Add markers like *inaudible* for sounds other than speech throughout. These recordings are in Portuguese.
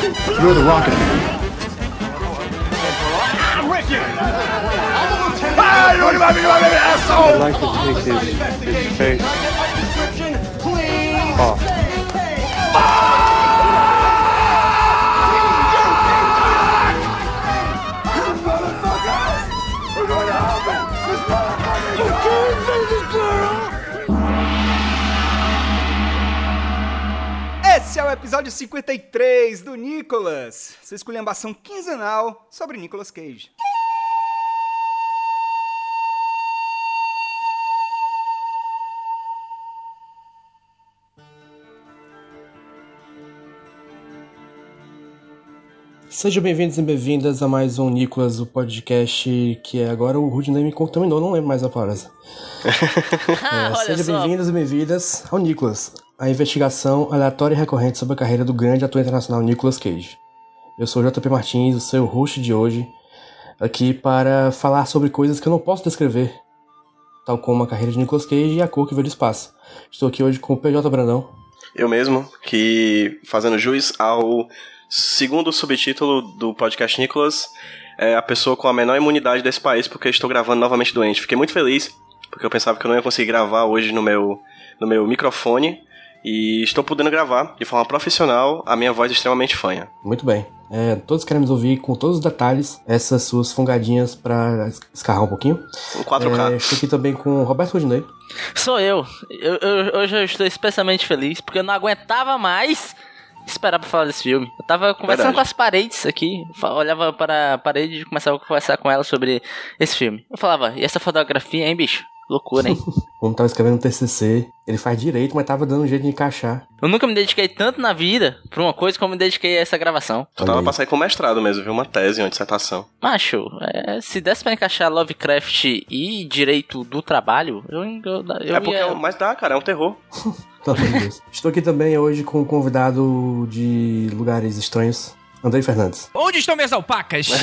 You're the rocket. I'm with you! Ah, you look at me, asshole! I'd like to take this, this face off. O episódio 53 do Nicolas, sua esculhambação quinzenal sobre Nicolas Cage. Sejam bem-vindos e bem-vindas a mais um Nicolas, o podcast que é agora o Rudney me contaminou, não lembro mais a palavra. Ah, *laughs* É, sejam bem-vindos e bem-vindas ao Nicolas, a investigação aleatória e recorrente sobre a carreira do grande ator internacional Nicolas Cage. Eu sou JP Martins, o seu host de hoje, aqui para falar sobre coisas que eu não posso descrever, tal como a carreira de Nicolas Cage e a cor que veio do espaço. Estou aqui hoje com o PJ Brandão. Eu mesmo, que fazendo jus ao segundo subtítulo do podcast Nicolas, é a pessoa com a menor imunidade desse país, porque estou gravando novamente doente. Fiquei muito feliz, porque eu pensava que eu não ia conseguir gravar hoje no meu, no meu microfone, e estou podendo gravar de forma profissional a minha voz extremamente fanha. Muito bem. É, todos queremos ouvir com todos os detalhes essas suas fungadinhas para escarrar um pouquinho. Um 4K. É, estou aqui também com o Roberto Rudinei. Sou eu. Eu, eu. Hoje eu estou especialmente feliz porque eu não aguentava mais esperar pra falar desse filme. Eu tava conversando Verdade. com as paredes aqui, olhava para a parede e começava a conversar com ela sobre esse filme. Eu falava, e essa fotografia, hein, bicho? Loucura, hein? *laughs* Como tava escrevendo um TCC, ele faz direito, mas tava dando um jeito de encaixar. eu nunca me dediquei tanto na vida pra uma coisa como me dediquei a essa gravação. Tu tava pra sair com mestrado mesmo, viu? Uma tese, uma dissertação. Macho, é, se desse pra encaixar Lovecraft e direito do trabalho, eu, eu, eu é porque ia... é, mas dá, cara, é um terror. *laughs* Pelo amor de Deus. Estou aqui também hoje com um convidado de lugares estranhos, Andrei Fernandes. Onde estão minhas alpacas? *laughs*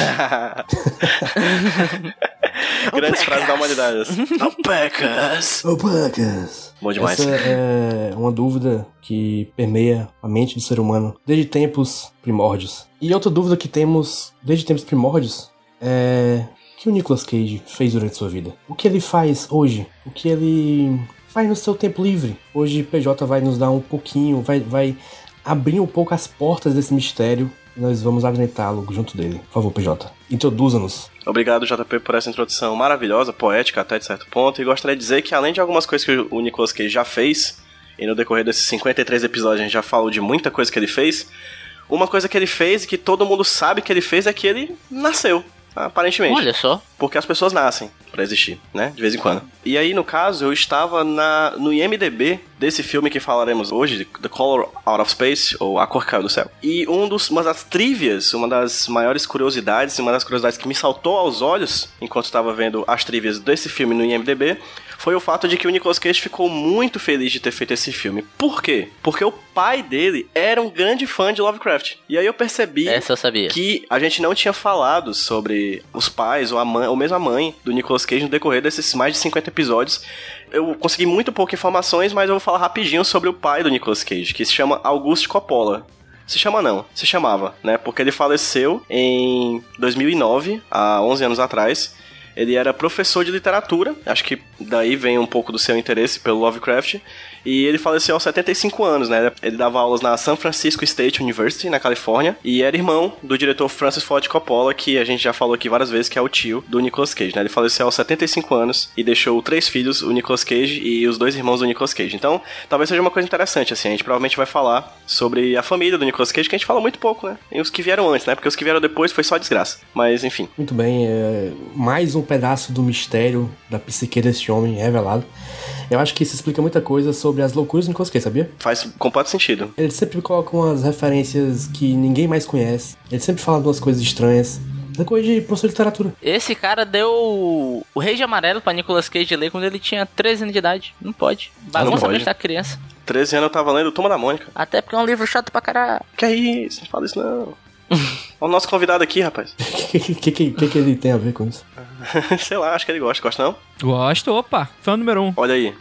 *laughs* Grandes frases da humanidade. Alpacas! Ô, Pacas! Bom demais. Essa é uma dúvida que permeia a mente do ser humano desde tempos primórdios. E outra dúvida que temos desde tempos primórdios é o que o Nicolas Cage fez durante sua vida? O que ele faz hoje? O que ele faz no seu tempo livre? Hoje PJ vai nos dar um pouquinho, vai, vai abrir um pouco as portas desse mistério nós vamos apresentá-lo junto dele. Por favor, PJ, introduza-nos. Obrigado, JP, por essa introdução maravilhosa, poética até de certo ponto. E gostaria de dizer que, além de algumas coisas que o Nicolas Cage já fez, e no decorrer desses 53 episódios a gente já falou de muita coisa que ele fez, uma coisa que ele fez e que todo mundo sabe que ele fez é que ele nasceu, aparentemente. Olha só. Porque as pessoas nascem pra existir, né? De vez em quando. E aí, no caso, eu estava na, no IMDB desse filme que falaremos hoje, The Color Out of Space, ou A Cor Caiu do Céu. E um dos, uma das trivias, uma das maiores curiosidades, uma das curiosidades que me saltou aos olhos enquanto estava vendo as trivias desse filme no IMDB, foi o fato de que o Nicolas Cage ficou muito feliz de ter feito esse filme. Por quê? Porque o pai dele era um grande fã de Lovecraft. E aí eu percebi Essa eu sabia. que a gente não tinha falado sobre os pais ou a mãe, ou mesmo a mãe do Nicolas Cage no decorrer desses mais de 50 episódios. Eu consegui muito poucas informações, mas eu vou falar rapidinho sobre o pai do Nicolas Cage, que se chama Auguste Coppola. Se chama não, se chamava, né? Porque ele faleceu em 2009, há 11 anos atrás. Ele era professor de literatura, acho que daí vem um pouco do seu interesse pelo Lovecraft. E ele faleceu aos 75 anos, né? Ele dava aulas na San Francisco State University, na Califórnia, e era irmão do diretor Francis Ford Coppola, que a gente já falou aqui várias vezes, que é o tio do Nicolas Cage, né? Ele faleceu aos 75 anos e deixou três filhos, o Nicolas Cage e os dois irmãos do Nicolas Cage. Então, talvez seja uma coisa interessante, assim, a gente provavelmente vai falar sobre a família do Nicolas Cage, que a gente fala muito pouco, né? E os que vieram antes, né? Porque os que vieram depois foi só desgraça. Mas, enfim. Muito bem, é mais um pedaço do mistério da psique desse homem revelado. Eu acho que isso explica muita coisa sobre as loucuras do Nicolas Cage, sabia? Faz completo sentido. Ele sempre coloca umas referências que ninguém mais conhece. Ele sempre fala de umas coisas estranhas. Da coisa de professor de literatura. Esse cara deu o Rei de Amarelo pra Nicolas Cage ler quando ele tinha 13 anos de idade. Não pode. Bagunça pode. a mente da criança. 13 anos eu tava lendo Toma da Mônica. Até porque é um livro chato pra caralho. Que é isso? Não fala isso não. Olha *laughs* o nosso convidado aqui, rapaz. O *laughs* que, que, que, que, ele tem a ver com isso? *laughs* Sei lá, acho que ele gosta. Gosta não? Gosto, opa, fã número um. Olha aí.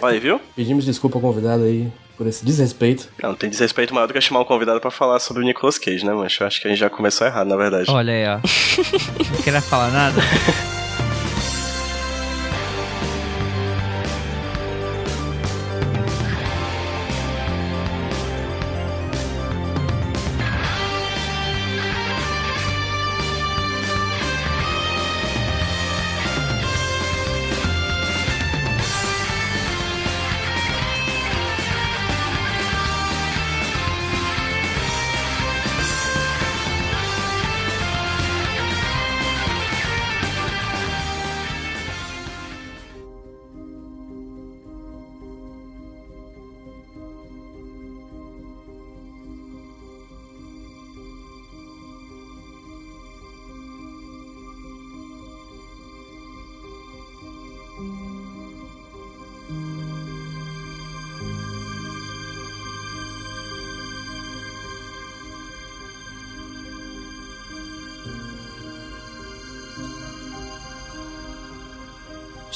Olha aí, viu? Pedimos desculpa ao convidado aí por esse desrespeito. Não, tem desrespeito maior do que chamar um convidado pra falar sobre o Nicolas Cage, né, mancho? Eu acho que a gente já começou errado, na verdade. Olha aí, ó. Não queria falar nada.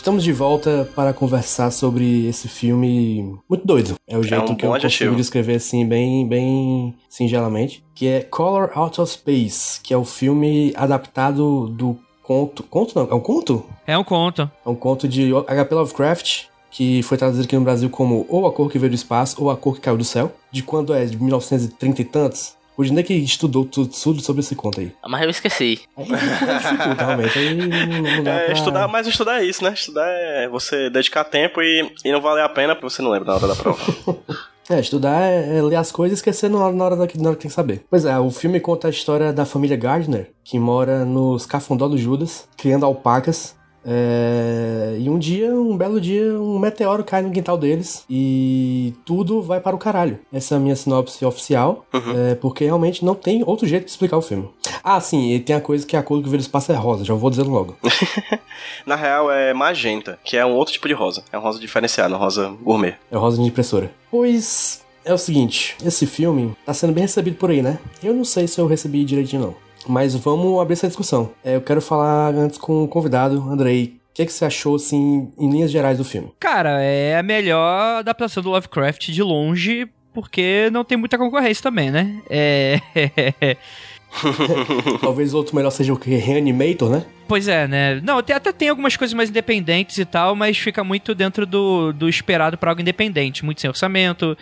Estamos de volta para conversar sobre esse filme muito doido. É o jeito um que eu bom consigo adjetivo. descrever assim, bem, bem singelamente. Que é Color Out of Space, que é o filme adaptado do conto. Conto não? É um conto? É um conto. É um conto de H.P. Lovecraft, que foi traduzido aqui no Brasil como Ou a Cor que Veio do Espaço, ou A Cor que Caiu do Céu. De quando é? De 1930 e tantos? O Dinei que estudou tudo, tudo sobre esse conto aí. Mas eu esqueci. Aí realmente. Aí não, não dá É, pra... estudar, mas estudar é isso, né? Estudar é você dedicar tempo e, e não valer a pena porque você não lembra na hora da prova. *laughs* É, estudar é, é ler as coisas e esquecer na hora, na, hora da, na hora que tem que saber. Pois é, o filme conta a história da família Gardner, que mora nos Cafundó do Judas, criando alpacas. É, e um dia, um belo dia, um meteoro cai no quintal deles e tudo vai para o caralho. Essa é a minha sinopse oficial, é, porque realmente não tem outro jeito de explicar o filme. Ah, sim, e tem a coisa que a cor que vira espaço é rosa, já vou dizendo logo. *laughs* Na real é magenta, que é um outro tipo de rosa. É um rosa diferenciado, um rosa gourmet. É rosa de impressora. Pois é o seguinte, esse filme tá sendo bem recebido por aí, né? Eu não sei se eu recebi direitinho não. Mas vamos abrir essa discussão. É, eu quero falar antes com o convidado, Andrei. O que, que você achou, assim, em linhas gerais do filme? Cara, é a melhor adaptação do Lovecraft de longe, porque não tem muita concorrência também, né? É. *laughs* *laughs* Talvez outro melhor seja o que? Reanimator, né? Pois é, né? Não, até tem algumas coisas mais independentes e tal, mas fica muito dentro do, do esperado pra algo independente. Muito sem orçamento,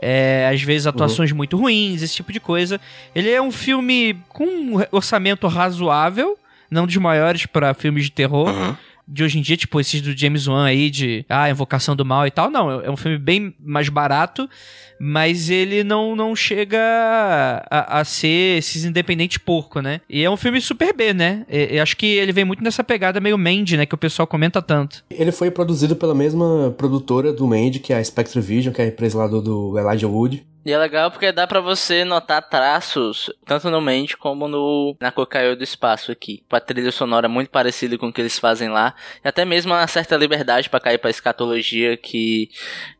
é, às vezes atuações muito ruins, esse tipo de coisa. Ele é um filme com um orçamento razoável, não dos maiores pra filmes de terror. De hoje em dia, tipo, esses do James Wan aí, de ah, Invocação do Mal e tal, não. É um filme bem mais barato, mas ele não, não chega a, a ser esses independentes porco, né? E é um filme super B, né? Eu acho que ele vem muito nessa pegada meio Mandy, né? Que o pessoal comenta tanto. Ele foi produzido pela mesma produtora do Mandy, que é a Spectre Vision, que é a empresa lá do, do Elijah Wood. E é legal porque dá pra você notar traços, tanto no Mente como no na Cocaiô do Espaço aqui. A trilha sonora é muito parecida com o que eles fazem lá. E até mesmo uma certa liberdade pra cair pra escatologia que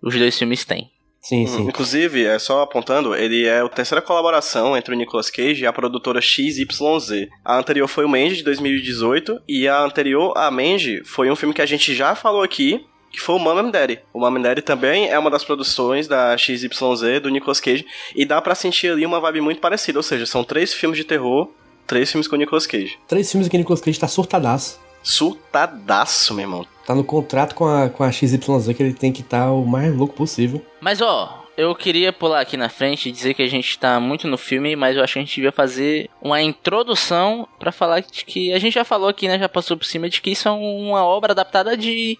os dois filmes têm. Sim, Hum, sim. Inclusive, é só apontando, ele é a terceira colaboração entre o Nicolas Cage e a produtora XYZ. A anterior foi o Mandy, de 2018, e a anterior a Mandy foi um filme que a gente já falou aqui, que foi o Mom and Daddy. O Mom and Daddy também é uma das produções da XYZ, do Nicolas Cage, e dá pra sentir ali uma vibe muito parecida, ou seja, são três filmes de terror, três filmes com o Nicolas Cage. Três filmes que Nicolas Cage tá surtadaço. Surtadaço, meu irmão. Tá no contrato com a, com a XYZ que ele tem que estar o mais louco possível. Mas ó, eu queria pular aqui na frente e dizer que a gente tá muito no filme, mas eu acho que a gente devia fazer uma introdução pra falar de que a gente já falou aqui, né? Já passou por cima de que isso é uma obra adaptada de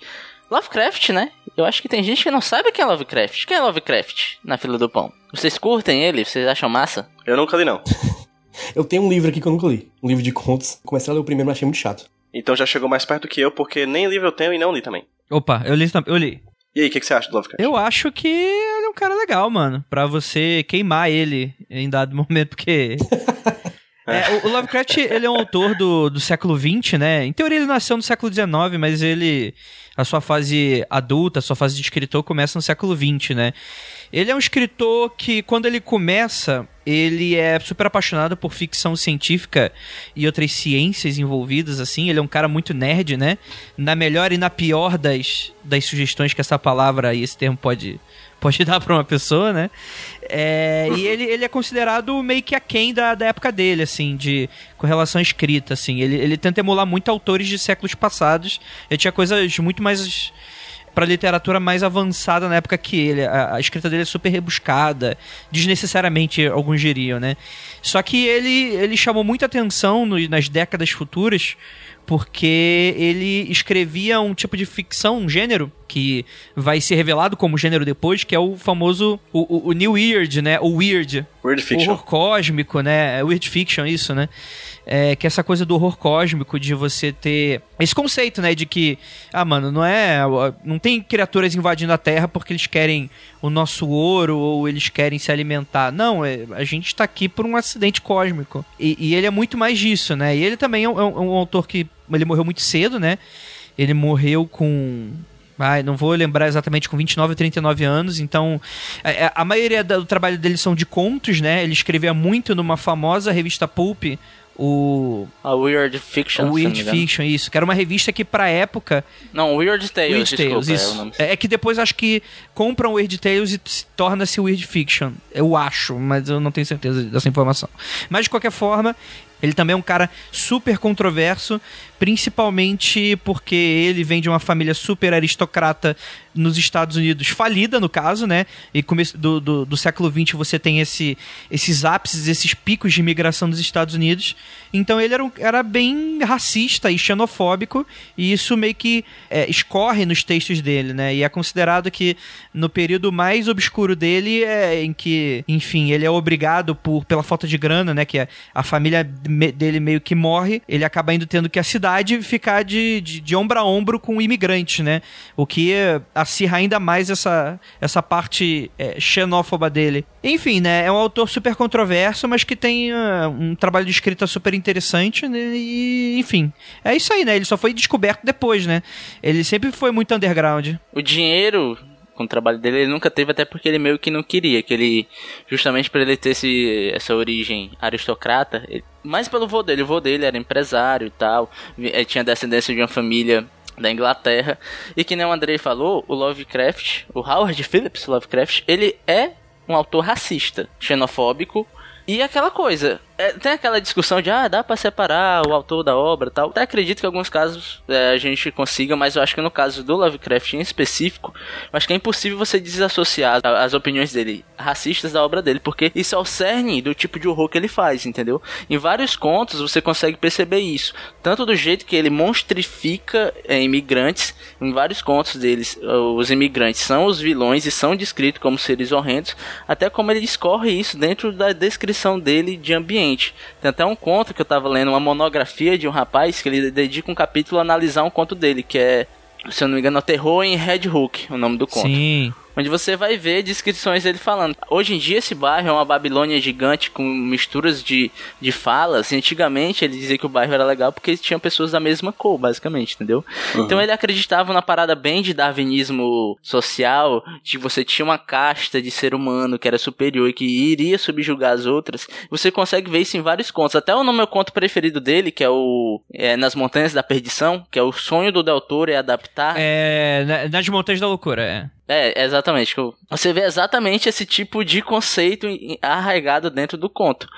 Lovecraft, né? Eu acho que tem gente que não sabe quem é Lovecraft. Quem é Lovecraft na fila do pão? Vocês curtem ele? Vocês acham massa? Eu nunca li, não. *laughs* Eu tenho um livro aqui que eu nunca li. Um livro de contos. Comecei a ler o primeiro, mas achei muito chato. Então já chegou mais perto que eu, porque nem livro eu tenho e não li também. Opa, eu li, eu li. E aí, o que, que você acha do Lovecraft? Eu acho que ele é um cara legal, mano. Pra você queimar ele em dado *laughs* momento, porque. *laughs* É, o- o Lovecraft, ele é um autor do, do século XX, né? Em teoria ele nasceu no século XIX, mas ele... A sua fase adulta, a sua fase de escritor começa no século XX, né? Ele é um escritor que, quando ele começa, ele é super apaixonado por ficção científica e outras ciências envolvidas, assim. Ele é um cara muito nerd, né? Na melhor e na pior das, das sugestões que essa palavra e esse termo pode, pode *laughs* dar pra uma pessoa, né? É, e ele, ele é considerado meio que aquém da, da época dele, assim, de, com relação à escrita, assim. Ele, ele tenta emular muito autores de séculos passados. Ele tinha coisas muito mais para literatura mais avançada na época que ele. A, a, escrita dele é super rebuscada, desnecessariamente alguns diriam, né? Só que ele, ele chamou muita atenção no, nas décadas futuras porque ele escrevia um tipo de ficção, um gênero que vai ser revelado como gênero depois, que é o famoso o, o, o New Weird, né? O Weird. Weird Fiction. Horror cósmico, né? Weird Fiction, isso, né? É, que é essa coisa do horror cósmico, de você ter esse conceito, né, de que, ah, mano, não é, não tem criaturas invadindo a Terra porque eles querem o nosso ouro ou eles querem se alimentar. Não, é, a gente tá aqui por um acidente cósmico. E, e ele é muito mais disso, né? E ele também é um, é um autor que ele morreu muito cedo, né? Ele morreu com Ai, não vou lembrar exatamente com 29 ou 39 anos, então a, é, é, a maioria do trabalho dele são de contos, né? Ele escrevia muito numa famosa revista Pulp, o. A Weird Fiction. O Weird Fiction, isso. Que era uma revista que, pra época. Não, Weird Tales. Weird desculpa, Tales, isso. É, é, que depois acho que compram Weird Tales e torna-se Weird Fiction. Eu acho, mas eu não tenho certeza dessa informação. Mas de qualquer forma, ele também é um cara super controverso, principalmente porque ele vem de uma família super aristocrata nos Estados Unidos, falida no caso, né? E começo do, do, do século XX você tem esse, esses ápices, esses picos de imigração dos Estados Unidos. Então ele era, um, era bem racista e xenofóbico, e isso meio que é, escorre nos textos dele, né? E é considerado que no período mais obscuro dele é em que, enfim, ele é obrigado por pela falta de grana, né? Que a, a família dele meio que morre, ele acaba indo tendo que a cidade ficar de, de, de ombro a ombro com imigrantes, né? O que acirra ainda mais essa, essa parte é, xenófoba dele. Enfim, né? É um autor super controverso, mas que tem uh, um trabalho de escrita super interessante, né? E, enfim, é isso aí, né? Ele só foi descoberto depois, né? Ele sempre foi muito underground. O dinheiro com o trabalho dele, ele nunca teve, até porque ele meio que não queria, que ele, justamente para ele ter esse, essa origem aristocrata, ele, mais pelo vô dele, o vô dele era empresário e tal, ele tinha descendência de uma família da Inglaterra, e que nem o Andrei falou, o Lovecraft, o Howard Phillips Lovecraft, ele é um autor racista, xenofóbico, e aquela coisa, é, tem aquela discussão de, ah, dá para separar o autor da obra e tal. Até acredito que em alguns casos é, a gente consiga, mas eu acho que no caso do Lovecraft em específico, acho que é impossível você desassociar as opiniões dele racistas da obra dele, porque isso é o cerne do tipo de horror que ele faz, entendeu? Em vários contos você consegue perceber isso, tanto do jeito que ele monstrifica é, imigrantes, em vários contos deles, os imigrantes são os vilões e são descritos como seres horrendos, até como ele escorre isso dentro da descrição dele de ambiente. Tem até um conto que eu tava lendo, uma monografia de um rapaz que ele dedica um capítulo a analisar um conto dele, que é, se eu não me engano, é Terror em Red Hook, o nome do conto. Sim onde você vai ver descrições dele falando. Hoje em dia esse bairro é uma Babilônia gigante com misturas de, de falas. E antigamente ele dizia que o bairro era legal porque tinham pessoas da mesma cor, basicamente, entendeu? Uhum. Então ele acreditava na parada bem de darwinismo social, de você tinha uma casta de ser humano que era superior e que iria subjugar as outras. Você consegue ver isso em vários contos. Até o meu conto preferido dele, que é o é, Nas Montanhas da Perdição, que é o sonho do Del Toro é adaptar. É, nas Montanhas da Loucura, é. É, exatamente. Você vê exatamente esse tipo de conceito arraigado dentro do conto.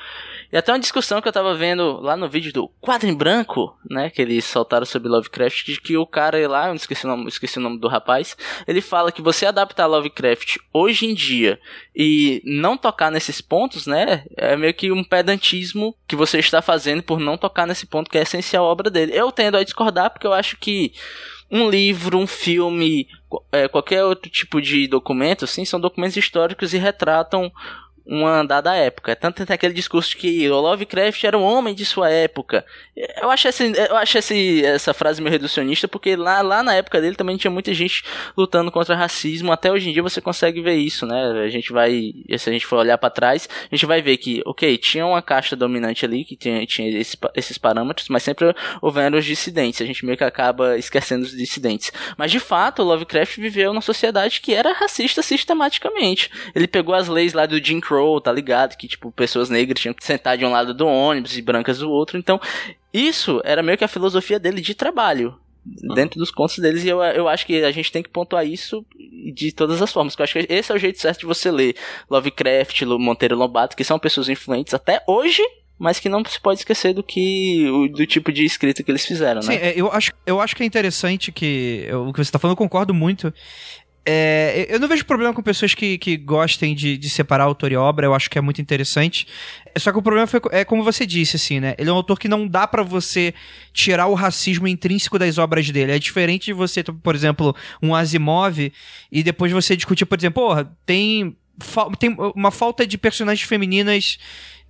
E até uma discussão que eu tava vendo lá no vídeo do Quadro em Branco, né? Que eles soltaram sobre Lovecraft, de que o cara lá, eu esqueci o nome, esqueci o nome do rapaz, ele fala que você adaptar Lovecraft hoje em dia e não tocar nesses pontos, né? É meio que um pedantismo que você está fazendo por não tocar nesse ponto que é essencial à obra dele. Eu tendo a discordar porque eu acho que um livro, um filme, é, qualquer outro tipo de documento, assim, são documentos históricos e retratam uma dada época. Tanto tem aquele discurso de que o Lovecraft era um homem de sua época. Eu acho, esse, eu acho esse, essa frase meio reducionista, porque lá, lá na época dele também tinha muita gente lutando contra racismo. Até hoje em dia você consegue ver isso, né? A gente vai, se a gente for olhar para trás, a gente vai ver que, ok, tinha uma caixa dominante ali que tinha, tinha esse, esses parâmetros, mas sempre houveram os dissidentes. A gente meio que acaba esquecendo os dissidentes. Mas de fato, o Lovecraft viveu numa sociedade que era racista sistematicamente. Ele pegou as leis lá do Jim Crow Crow, tá ligado? Que, tipo, pessoas negras tinham que sentar de um lado do ônibus e brancas do outro. Então, isso era meio que a filosofia dele de trabalho. dentro dos contos deles, e eu, eu acho que a gente tem que pontuar isso de todas as formas, porque eu acho que esse é o jeito certo de você ler Lovecraft, Monteiro Lobato, que são pessoas influentes até hoje, mas que não se pode esquecer do que do tipo de escrita que eles fizeram, Sim, né? é, eu, acho, eu acho que é interessante que o que você está falando, eu concordo muito. É, eu não vejo problema com pessoas que, que gostem de, de separar autor e obra, eu acho que é muito interessante. Só que o problema foi, é como você disse, assim, né? Ele é um autor que não dá para você tirar o racismo intrínseco das obras dele. É diferente de você, por exemplo, um Asimov e depois você discutir, por exemplo, porra, tem, tem uma falta de personagens femininas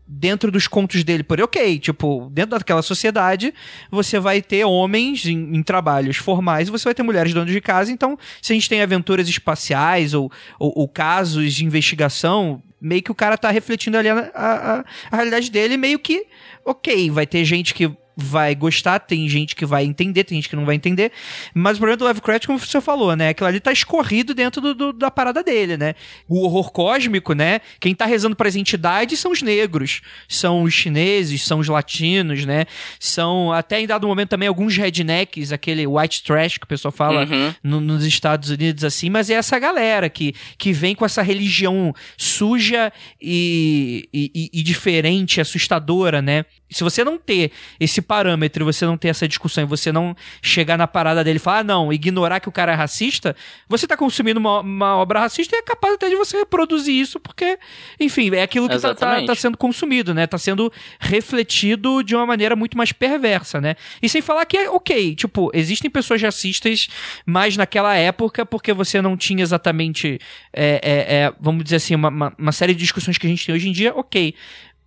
dentro dos contos dele. Por ok, tipo, dentro daquela sociedade, você vai ter homens em, em, trabalhos formais e você vai ter mulheres donas de casa. Então, se a gente tem aventuras espaciais ou, ou, ou casos de investigação, meio que o cara tá refletindo ali a, a, a realidade dele, meio que, ok, vai ter gente que vai gostar, tem gente que vai entender, tem gente que não vai entender. Mas o problema do Lovecraft, como você falou, né? Aquilo ali tá escorrido dentro do, do, da parada dele, né? O horror cósmico, né? Quem tá rezando para as entidades são os negros, são os chineses, são os latinos, né? São até em dado momento também alguns rednecks, aquele white trash que o pessoal fala Uhum. no- nos Estados Unidos assim, mas é essa galera que, que vem com essa religião suja e, e, e- e diferente, assustadora, né? Se você não ter esse parâmetro, você não ter essa discussão e você não chegar na parada dele e falar, ah, não, ignorar que o cara é racista, você tá consumindo uma, uma obra racista e é capaz até de você reproduzir isso, porque, enfim, é aquilo que tá, tá, tá sendo consumido, né? Tá sendo refletido de uma maneira muito mais perversa, né? E sem falar que é ok, tipo, existem pessoas racistas, mas naquela época, porque você não tinha exatamente, é, é, é, vamos dizer assim, uma, uma, uma série de discussões que a gente tem hoje em dia, ok.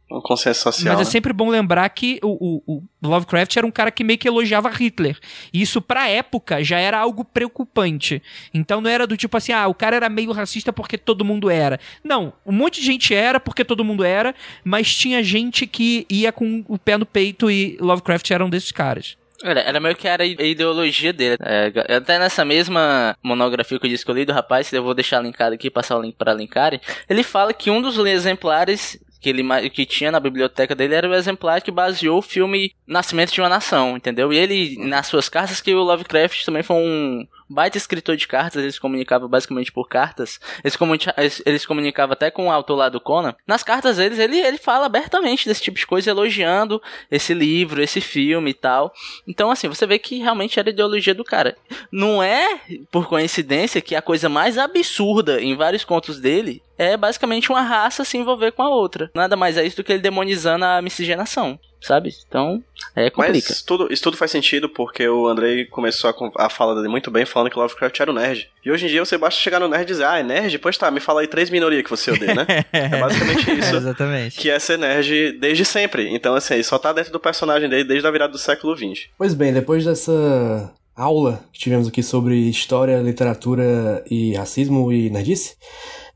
Um consenso social. Mas é né? sempre bom lembrar que o, o- o Lovecraft era um cara que meio que elogiava Hitler. E isso, pra época, já era algo preocupante. Então não era do tipo assim, ah, o cara era meio racista porque todo mundo era. Não, um monte de gente era porque todo mundo era, mas tinha gente que ia com o pé no peito e Lovecraft era um desses caras. Era, era meio que era a ideologia dele. É, até nessa mesma monografia que eu disse que eu li do rapaz, eu vou deixar linkado aqui, passar o link para linkarem. Ele fala que um dos exemplares que ele que tinha na biblioteca dele era o exemplar que baseou o filme Nascimento de uma Nação, entendeu? E ele, nas suas cartas, que o Lovecraft também foi um baita escritor de cartas, eles comunicavam basicamente por cartas. Eles, comuni eles, eles comunicavam até com o autor lá do Conan. Nas cartas deles, ele, ele fala abertamente desse tipo de coisa, elogiando esse livro, esse filme e tal. Então, assim, você vê que realmente era a ideologia do cara. Não é, por coincidência, que a coisa mais absurda em vários contos dele é basicamente uma raça se envolver com a outra. Nada mais é isso do que ele demonizando a miscigenação, sabe? Então, é complica. Mas tudo, isso tudo faz sentido porque o Andrei começou a, a fala dele muito bem, falando que Lovecraft era o nerd. E hoje em dia você basta chegar no nerd e dizer, ah, é nerd? Pois tá, me fala aí três minorias que você odeia, né? *laughs* é basicamente isso. exatamente. Que é ser nerd desde sempre. Então, assim, ele só tá dentro do personagem dele desde a virada do século XX. Pois bem, depois dessa aula que tivemos aqui sobre história, literatura e racismo e nerdice,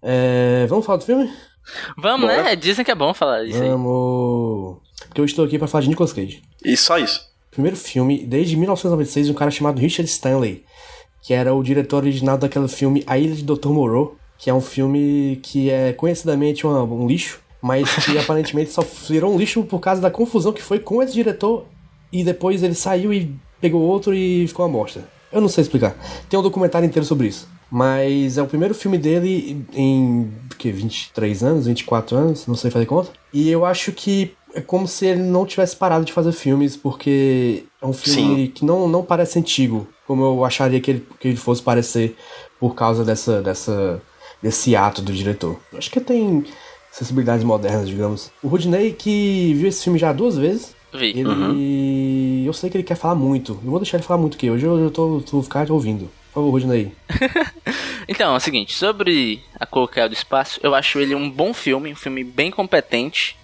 é, vamos falar do filme? Vamos, Bora. né? Dizem que é bom falar isso aí. Vamos. Porque eu estou aqui para falar de Nicolas Cage. E só isso. Primeiro filme, desde 1996, de um cara chamado Richard Stanley, que era o diretor original daquele filme A Ilha de Dr. Moreau, que é um filme que é conhecidamente uma- um lixo, mas que *laughs* aparentemente só virou um lixo por causa da confusão que foi com esse diretor e depois ele saiu e pegou outro e ficou uma bosta. Eu não sei explicar. Tem um documentário inteiro sobre isso. Mas é o primeiro filme dele em que 23 anos, 24 anos, não sei fazer conta. E eu acho que é como se ele não tivesse parado de fazer filmes, porque é um filme que não, não parece antigo, como eu acharia que ele, que ele fosse parecer por causa dessa, dessa, desse ato do diretor. Acho que tem sensibilidades modernas, digamos. O Rudney, que viu esse filme já duas vezes, Vi. ele. Eu sei que ele quer falar muito. Eu vou deixar ele falar muito aqui. Hoje eu, eu tô, tô ficar ouvindo. Por favor, Rudney. *laughs* Então, é o seguinte, sobre A Cor do Espaço, eu acho ele um bom filme, um filme bem competente.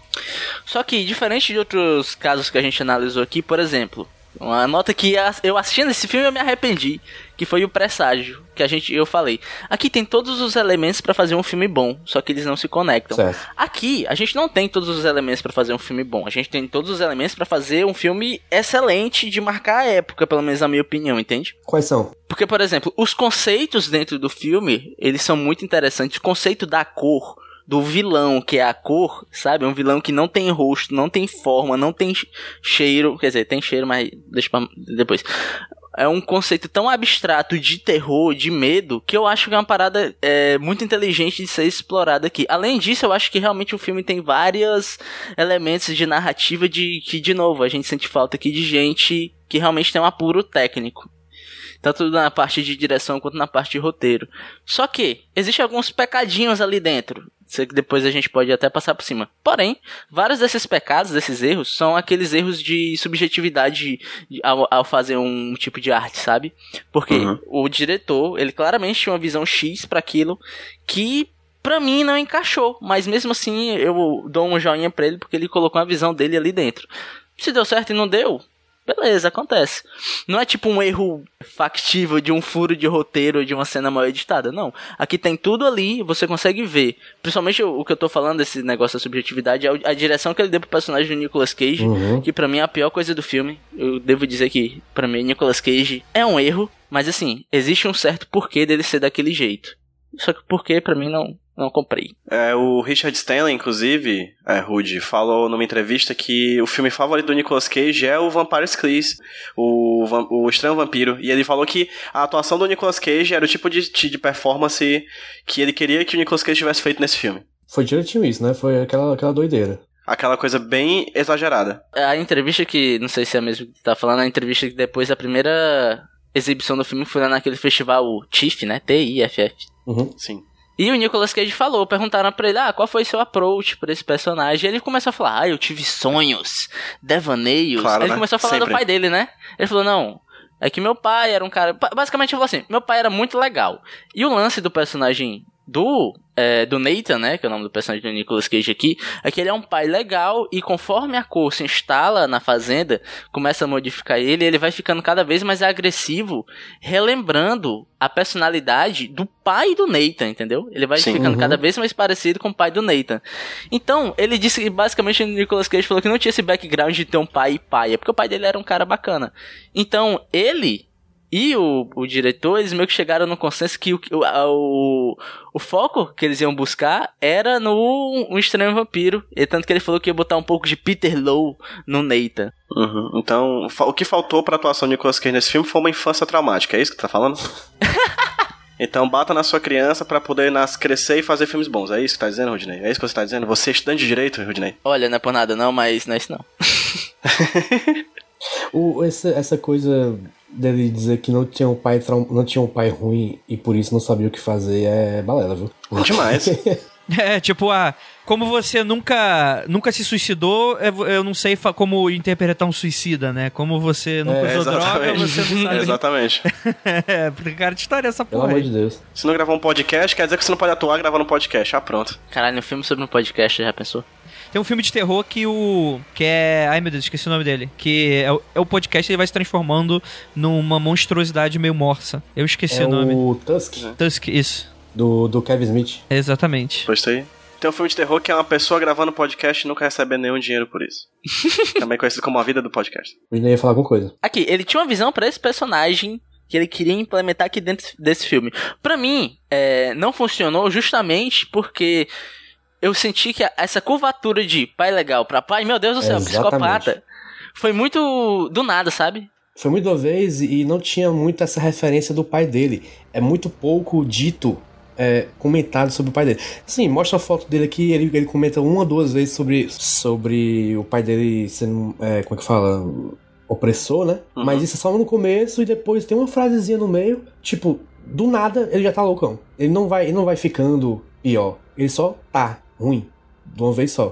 Só que, diferente de outros casos que a gente analisou aqui, por exemplo, uma nota que eu assistindo esse filme eu me arrependi, que foi o presságio, que a gente eu falei. Aqui tem todos os elementos pra fazer um filme bom, só que eles não se conectam. Certo. Aqui, a gente não tem todos os elementos pra fazer um filme bom. A gente tem todos os elementos pra fazer um filme excelente de marcar a época, pelo menos na minha opinião, entende? Quais são? Porque, por exemplo, os conceitos dentro do filme, eles são muito interessantes. O conceito da cor, do vilão, que é a cor, sabe? Um vilão que não tem rosto, não tem forma, não tem che- cheiro. Quer dizer, tem cheiro, mas deixa pra depois. é um conceito tão abstrato de terror, de medo, que eu acho que é uma parada é, muito inteligente de ser explorada aqui. Além disso, eu acho que realmente o filme tem vários elementos de narrativa de que, de novo, a gente sente falta aqui de gente que realmente tem um apuro técnico tanto na parte de direção quanto na parte de roteiro. Só que existem alguns pecadinhos ali dentro. Sei que depois a gente pode até passar por cima. Porém, vários desses pecados, desses erros, são aqueles erros de subjetividade ao, ao fazer um tipo de arte, sabe? Porque uhum. o diretor, ele claramente tinha uma visão X para aquilo que pra mim não encaixou. Mas mesmo assim, eu dou um joinha pra ele porque ele colocou a visão dele ali dentro. Se deu certo e não deu, Beleza, acontece. Não é tipo um erro factível de um furo de roteiro de uma cena mal editada, não. Aqui tem tudo ali, você consegue ver. Principalmente o, que eu tô falando desse negócio da subjetividade, é a direção que ele deu pro personagem do Nicolas Cage, uhum. que para mim é a pior coisa do filme. Eu devo dizer que para mim Nicolas Cage é um erro, mas assim, existe um certo porquê dele ser daquele jeito. Só que o porquê para mim não não comprei. É, o Richard Stanley, inclusive, é, Rude, falou numa entrevista que o filme favorito do Nicolas Cage é o Vampire's Kiss, o, o Estranho Vampiro. E ele falou que a atuação do Nicolas Cage era o tipo de, de performance que ele queria que o Nicolas Cage tivesse feito nesse filme. Foi direitinho isso, né? Foi aquela, aquela doideira. Aquela coisa bem exagerada. A entrevista que, não sei se é a mesma que tá falando, a entrevista que depois da primeira exibição do filme foi lá naquele festival TIFF, né? T-I-F-F. Uhum. Sim. E o Nicolas Cage falou, perguntaram pra ele, ah, qual foi seu approach pra esse personagem? E ele começou a falar, ah, eu tive sonhos, devaneios. Claro, ele né? começou a falar Sempre. do pai dele, né? Ele falou, não, é que meu pai era um cara... Basicamente ele falou assim, meu pai era muito legal. E o lance do personagem do é, do Nathan, né, que é o nome do personagem do Nicolas Cage aqui, é que ele é um pai legal e conforme a cor se instala na fazenda, começa a modificar ele, ele vai ficando cada vez mais agressivo, relembrando a personalidade do pai do Nathan, entendeu? Ele vai Sim. ficando Uhum. cada vez mais parecido com o pai do Nathan. Então, ele disse que basicamente o Nicolas Cage falou que não tinha esse background de ter um pai e pai, é porque o pai dele era um cara bacana. Então, ele e o, o diretor, eles meio que chegaram no consenso que o, o, a- o, o foco que eles iam buscar era no um estranho vampiro. E tanto que ele falou que ia botar um pouco de Peter Lowe no Nathan. Uhum. Então, o que faltou pra atuação do Nicolas Cage nesse filme foi uma infância traumática, é isso que tu tá falando? *laughs* então bata na sua criança pra poder nas crescer e fazer filmes bons. É isso que tá dizendo, Rudney? É isso que você tá dizendo? Você é estudante de direito, Rudney? Olha, não é por nada não, mas não é isso não. *laughs* *laughs* O, essa, essa coisa dele dizer que não tinha um pai não tinha um pai ruim e por isso não sabia o que fazer é balela, viu? Demais. *laughs* É, tipo, ah, como você nunca nunca se suicidou, eu eu não sei como interpretar um suicida, né? Como você nunca É, usou droga, você não sabe. *laughs* Exatamente. *laughs* é, porque, cara, de história é essa Pelo porra. amor aí. de Deus. Se não gravar um podcast, quer dizer que você não pode atuar gravando um podcast. Ah, pronto. Caralho, um filme sobre um podcast, já pensou? Tem um filme de terror que o. que é. Ai meu Deus, esqueci o nome dele. Que é o, é o podcast ele vai se transformando numa monstruosidade meio morsa. Eu esqueci É o nome. o Tusk, Tusk, isso. do, do Kevin Smith. Exatamente. Gostei. Tem um filme de terror que é uma pessoa gravando podcast e nunca recebendo nenhum dinheiro por isso. *laughs* Também conhecido como a vida do podcast. O Disney ia falar alguma coisa. Aqui, ele tinha uma visão pra esse personagem que ele queria implementar aqui dentro desse filme. Pra mim, é, não funcionou justamente porque eu senti que essa curvatura de pai legal pra pai, meu Deus do céu, Exatamente. psicopata, foi muito do nada, sabe? Foi muito uma vez e não tinha muito essa referência do pai dele. É muito pouco dito, é, comentado sobre o pai dele. Sim, mostra a foto dele aqui, ele, ele comenta uma ou duas vezes sobre, sobre o pai dele sendo, é, como é que fala? Opressor, né? Uhum. Mas isso é só no começo e depois tem uma frasezinha no meio, tipo, do nada ele já tá loucão. Ele não vai, ele não vai ficando pior. Ele só tá ruim. De uma vez só.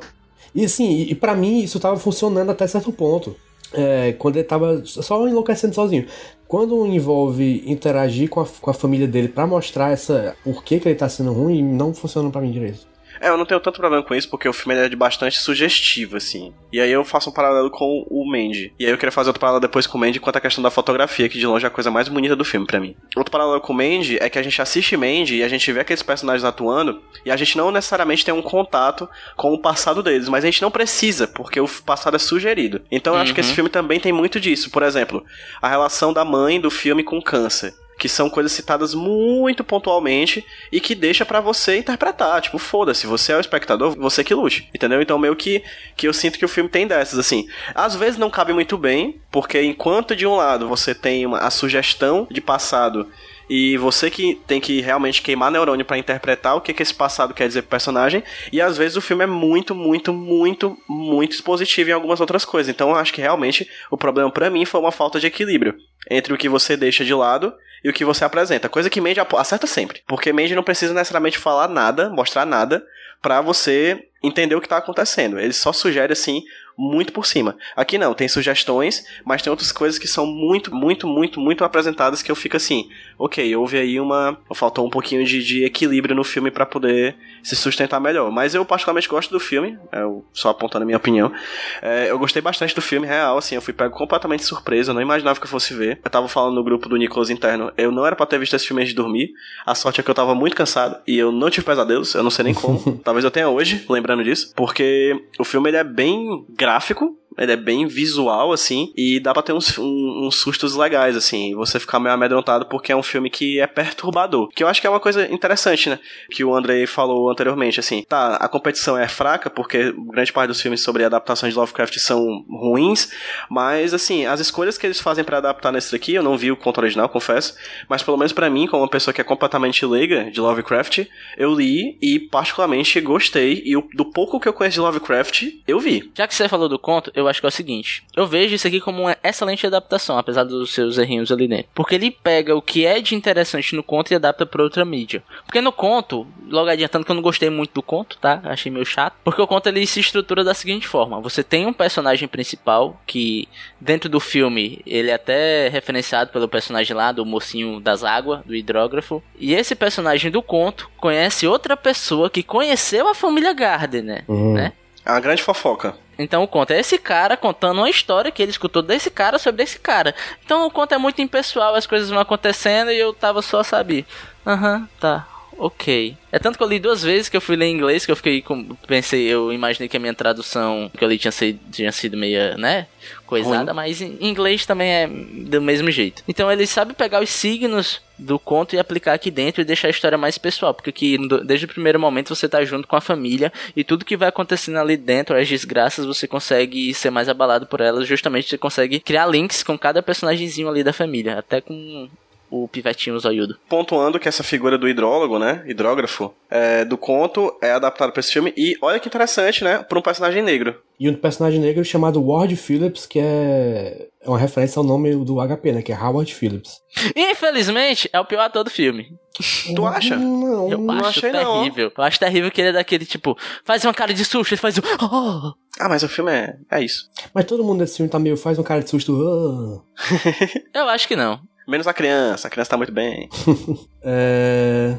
E assim, e, e para mim isso tava funcionando até certo ponto. É, quando ele tava só enlouquecendo sozinho. Quando envolve interagir com a, com a família dele pra mostrar essa por que, que ele tá sendo ruim, não funciona pra mim direito. É, eu não tenho tanto problema com isso, porque o filme é de bastante sugestivo, assim. E aí eu faço um paralelo com o Mandy. E aí eu queria fazer outro paralelo depois com o Mandy quanto à questão da fotografia, que de longe é a coisa mais bonita do filme pra mim. Outro paralelo com o Mandy é que a gente assiste Mandy e a gente vê aqueles personagens atuando, e a gente não necessariamente tem um contato com o passado deles, mas a gente não precisa, porque o passado é sugerido. Então eu acho que esse filme também tem muito disso. Por exemplo, a relação da mãe do filme com o câncer. Que são coisas citadas muito pontualmente e que deixa para você interpretar. Tipo, foda-se, você é o espectador, você que lute. Entendeu? Então, meio que, que eu sinto que o filme tem dessas, assim. Às vezes não cabe muito bem, porque enquanto de um lado você tem uma, a sugestão de passado e você que tem que realmente queimar neurônio para interpretar o que, que esse passado quer dizer pro personagem. E às vezes o filme é muito, muito, muito, muito expositivo em algumas outras coisas. Então eu acho que realmente o problema para mim foi uma falta de equilíbrio entre o que você deixa de lado e o que você apresenta. Coisa que Mandy acerta sempre. Porque Mandy não precisa necessariamente falar nada, mostrar nada, para você entender o que tá acontecendo. Ele só sugere assim muito por cima. Aqui não, tem sugestões, mas tem outras coisas que são muito, muito, muito, muito apresentadas que eu fico assim, ok, houve aí uma. Faltou um pouquinho de, de equilíbrio no filme para poder se sustentar melhor. Mas eu particularmente gosto do filme, eu só apontando a minha opinião. É, eu gostei bastante do filme, real, assim, eu fui pego completamente surpresa, eu não imaginava que eu fosse ver. Eu tava falando no grupo do Nicolas interno, eu não era pra ter visto esse filme antes de dormir. A sorte é que eu tava muito cansado e eu não tive pesadelos, eu não sei nem como. *laughs* Talvez eu tenha hoje, lembrando disso, porque o filme ele é bem gráfico, ele é bem visual, assim, e dá pra ter uns, um, uns sustos legais, assim, e você ficar meio amedrontado porque é um filme que é perturbador. Que eu acho que é uma coisa interessante, né? Que o Andrei falou anteriormente, assim, tá, a competição é fraca porque grande parte dos filmes sobre adaptações de Lovecraft são ruins, mas, assim, as escolhas que eles fazem para adaptar nesse daqui, eu não vi o conto original, confesso, mas pelo menos para mim, como uma pessoa que é completamente leiga de Lovecraft, eu li e particularmente gostei, e do pouco que eu conheço de Lovecraft, eu vi. Já que você falou do conto, eu acho que é o seguinte: eu vejo isso aqui como uma excelente adaptação, apesar dos seus errinhos ali dentro. Porque ele pega o que é de interessante no conto e adapta para outra mídia. Porque no conto, logo adiantando que eu não gostei muito do conto, tá? Achei meio chato. Porque o conto ele se estrutura da seguinte forma: você tem um personagem principal que, dentro do filme, ele é até referenciado pelo personagem lá, do mocinho das águas, do hidrógrafo. E esse personagem do conto conhece outra pessoa que conheceu a família Gardner, Uhum. né? É uma grande fofoca. Então o conto é esse cara contando uma história que ele escutou desse cara sobre esse cara. Então o conto é muito impessoal, as coisas vão acontecendo e eu tava só, sabe? Aham, tá. Ok. É tanto que eu li duas vezes que eu fui ler em inglês, que eu fiquei com. Pensei, eu imaginei que a minha tradução que eu li tinha sido, tinha sido meio, né? Coisada, mas em inglês também é do mesmo jeito. Então ele sabe pegar os signos do conto e aplicar aqui dentro e deixar a história mais pessoal, porque aqui, desde o primeiro momento você tá junto com a família e tudo que vai acontecendo ali dentro, as desgraças, você consegue ser mais abalado por elas, justamente você consegue criar links com cada personagemzinho ali da família, até com o pivetinho zoiudo. pontuando que essa figura do hidrólogo, né, hidrógrafo, é, do conto é adaptado para esse filme e olha que interessante, né, para um personagem negro. E um personagem negro chamado Ward Phillips, que é é uma referência ao nome do HP, né? Que é Howard Phillips. Infelizmente, é o pior ator do filme. Tu acha? Não, Eu não acho achei, não. terrível. Eu acho terrível que ele é daquele tipo, faz uma cara de susto, ele faz um. "Oh". Ah, mas o filme é, é isso. Mas todo mundo desse filme tá meio. faz um cara de susto. "Ah". *laughs* Eu acho que não. Menos a criança, a criança tá muito bem. *laughs* É.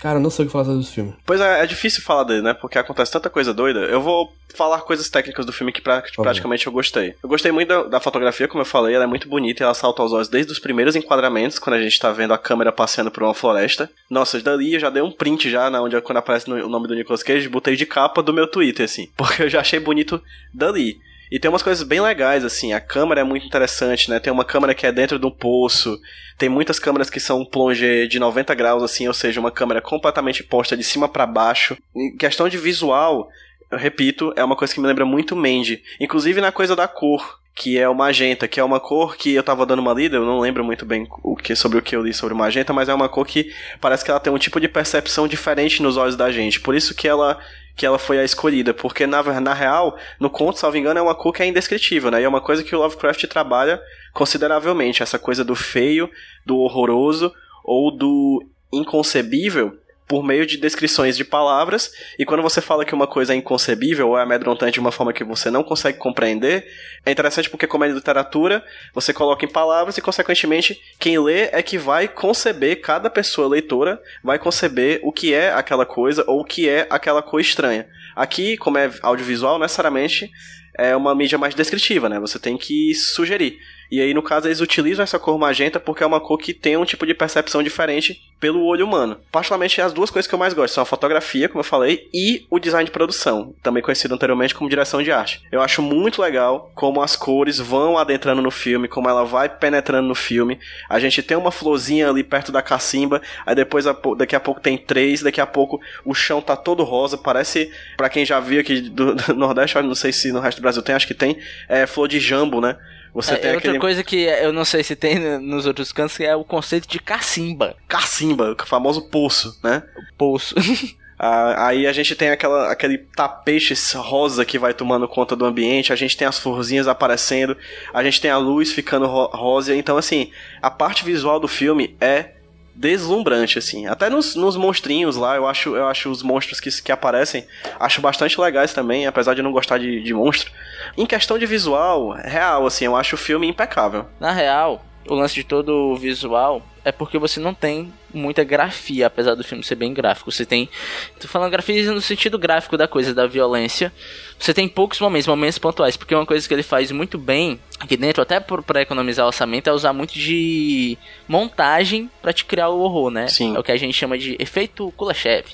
Cara, eu não sei o que falar sobre esse filme. Pois é, é difícil falar dele, né? Porque acontece tanta coisa doida. Eu vou falar coisas técnicas do filme que pra- praticamente eu gostei. Eu gostei muito da, da fotografia, como eu falei, ela é muito bonita e ela salta aos olhos desde os primeiros enquadramentos, quando a gente tá vendo a câmera passeando por uma floresta. Nossa, dali eu já dei um print já, na onde quando aparece no- o nome do Nicolas Cage, botei de capa do meu Twitter, assim. *laughs* Porque eu já achei bonito dali. E tem umas coisas bem legais, assim. A câmera é muito interessante, né? Tem uma câmera que é dentro de um poço. Tem muitas câmeras que são plongé de 90 graus, assim, ou seja, uma câmera completamente posta de cima para baixo. Em questão de visual, eu repito, é uma coisa que me lembra muito Mandy. Inclusive na coisa da cor, que é o magenta, que é uma cor que eu tava dando uma lida, eu não lembro muito bem o que sobre o que eu li sobre o magenta, mas é uma cor que parece que ela tem um tipo de percepção diferente nos olhos da gente. Por isso que ela que ela foi a escolhida, porque na, na real, no conto, salvo engano, é uma cor que é indescritível, né? E é uma coisa que o Lovecraft trabalha consideravelmente, essa coisa do feio, do horroroso ou do inconcebível por meio de descrições de palavras, e quando você fala que uma coisa é inconcebível ou é amedrontante de uma forma que você não consegue compreender, é interessante porque, como é literatura, você coloca em palavras e, consequentemente, quem lê é que vai conceber, cada pessoa leitora vai conceber o que é aquela coisa ou o que é aquela coisa estranha. Aqui, como é audiovisual, necessariamente é uma mídia mais descritiva, né? Você tem que sugerir. E aí, no caso, eles utilizam essa cor magenta porque é uma cor que tem um tipo de percepção diferente pelo olho humano. Particularmente, as duas coisas que eu mais gosto são a fotografia, como eu falei, e o design de produção, também conhecido anteriormente como direção de arte. Eu acho muito legal como as cores vão adentrando no filme, como ela vai penetrando no filme. A gente tem uma florzinha ali perto da cacimba, aí depois daqui a pouco tem três, daqui a pouco o chão tá todo rosa, parece, para quem já viu aqui do, do Nordeste, não sei se no resto do Brasil tem, acho que tem, é flor de jambo, né? Você é, tem outra aquele... coisa que eu não sei se tem nos outros cantos, que é o conceito de cacimba. Cacimba, o famoso poço, né? Poço. *laughs* Ah, aí a gente tem aquela, aquele tapete rosa que vai tomando conta do ambiente, a gente tem as florzinhas aparecendo, a gente tem a luz ficando ro rosa. Então, assim, a parte visual do filme é deslumbrante, assim. Até nos, nos monstrinhos lá, eu acho, eu acho os monstros que, que aparecem, acho bastante legais também, apesar de não gostar de, de monstro. Em questão de visual, real, assim, eu acho o filme impecável. Na real, o lance de todo o visual é porque você não tem muita grafia, apesar do filme ser bem gráfico. Você tem. Tô falando grafia no sentido gráfico da coisa, da violência. Você tem poucos momentos, momentos pontuais, porque uma coisa que ele faz muito bem aqui dentro, até para economizar orçamento, é usar muito de montagem para te criar o horror, né? Sim. É o que a gente chama de efeito Kuleshov.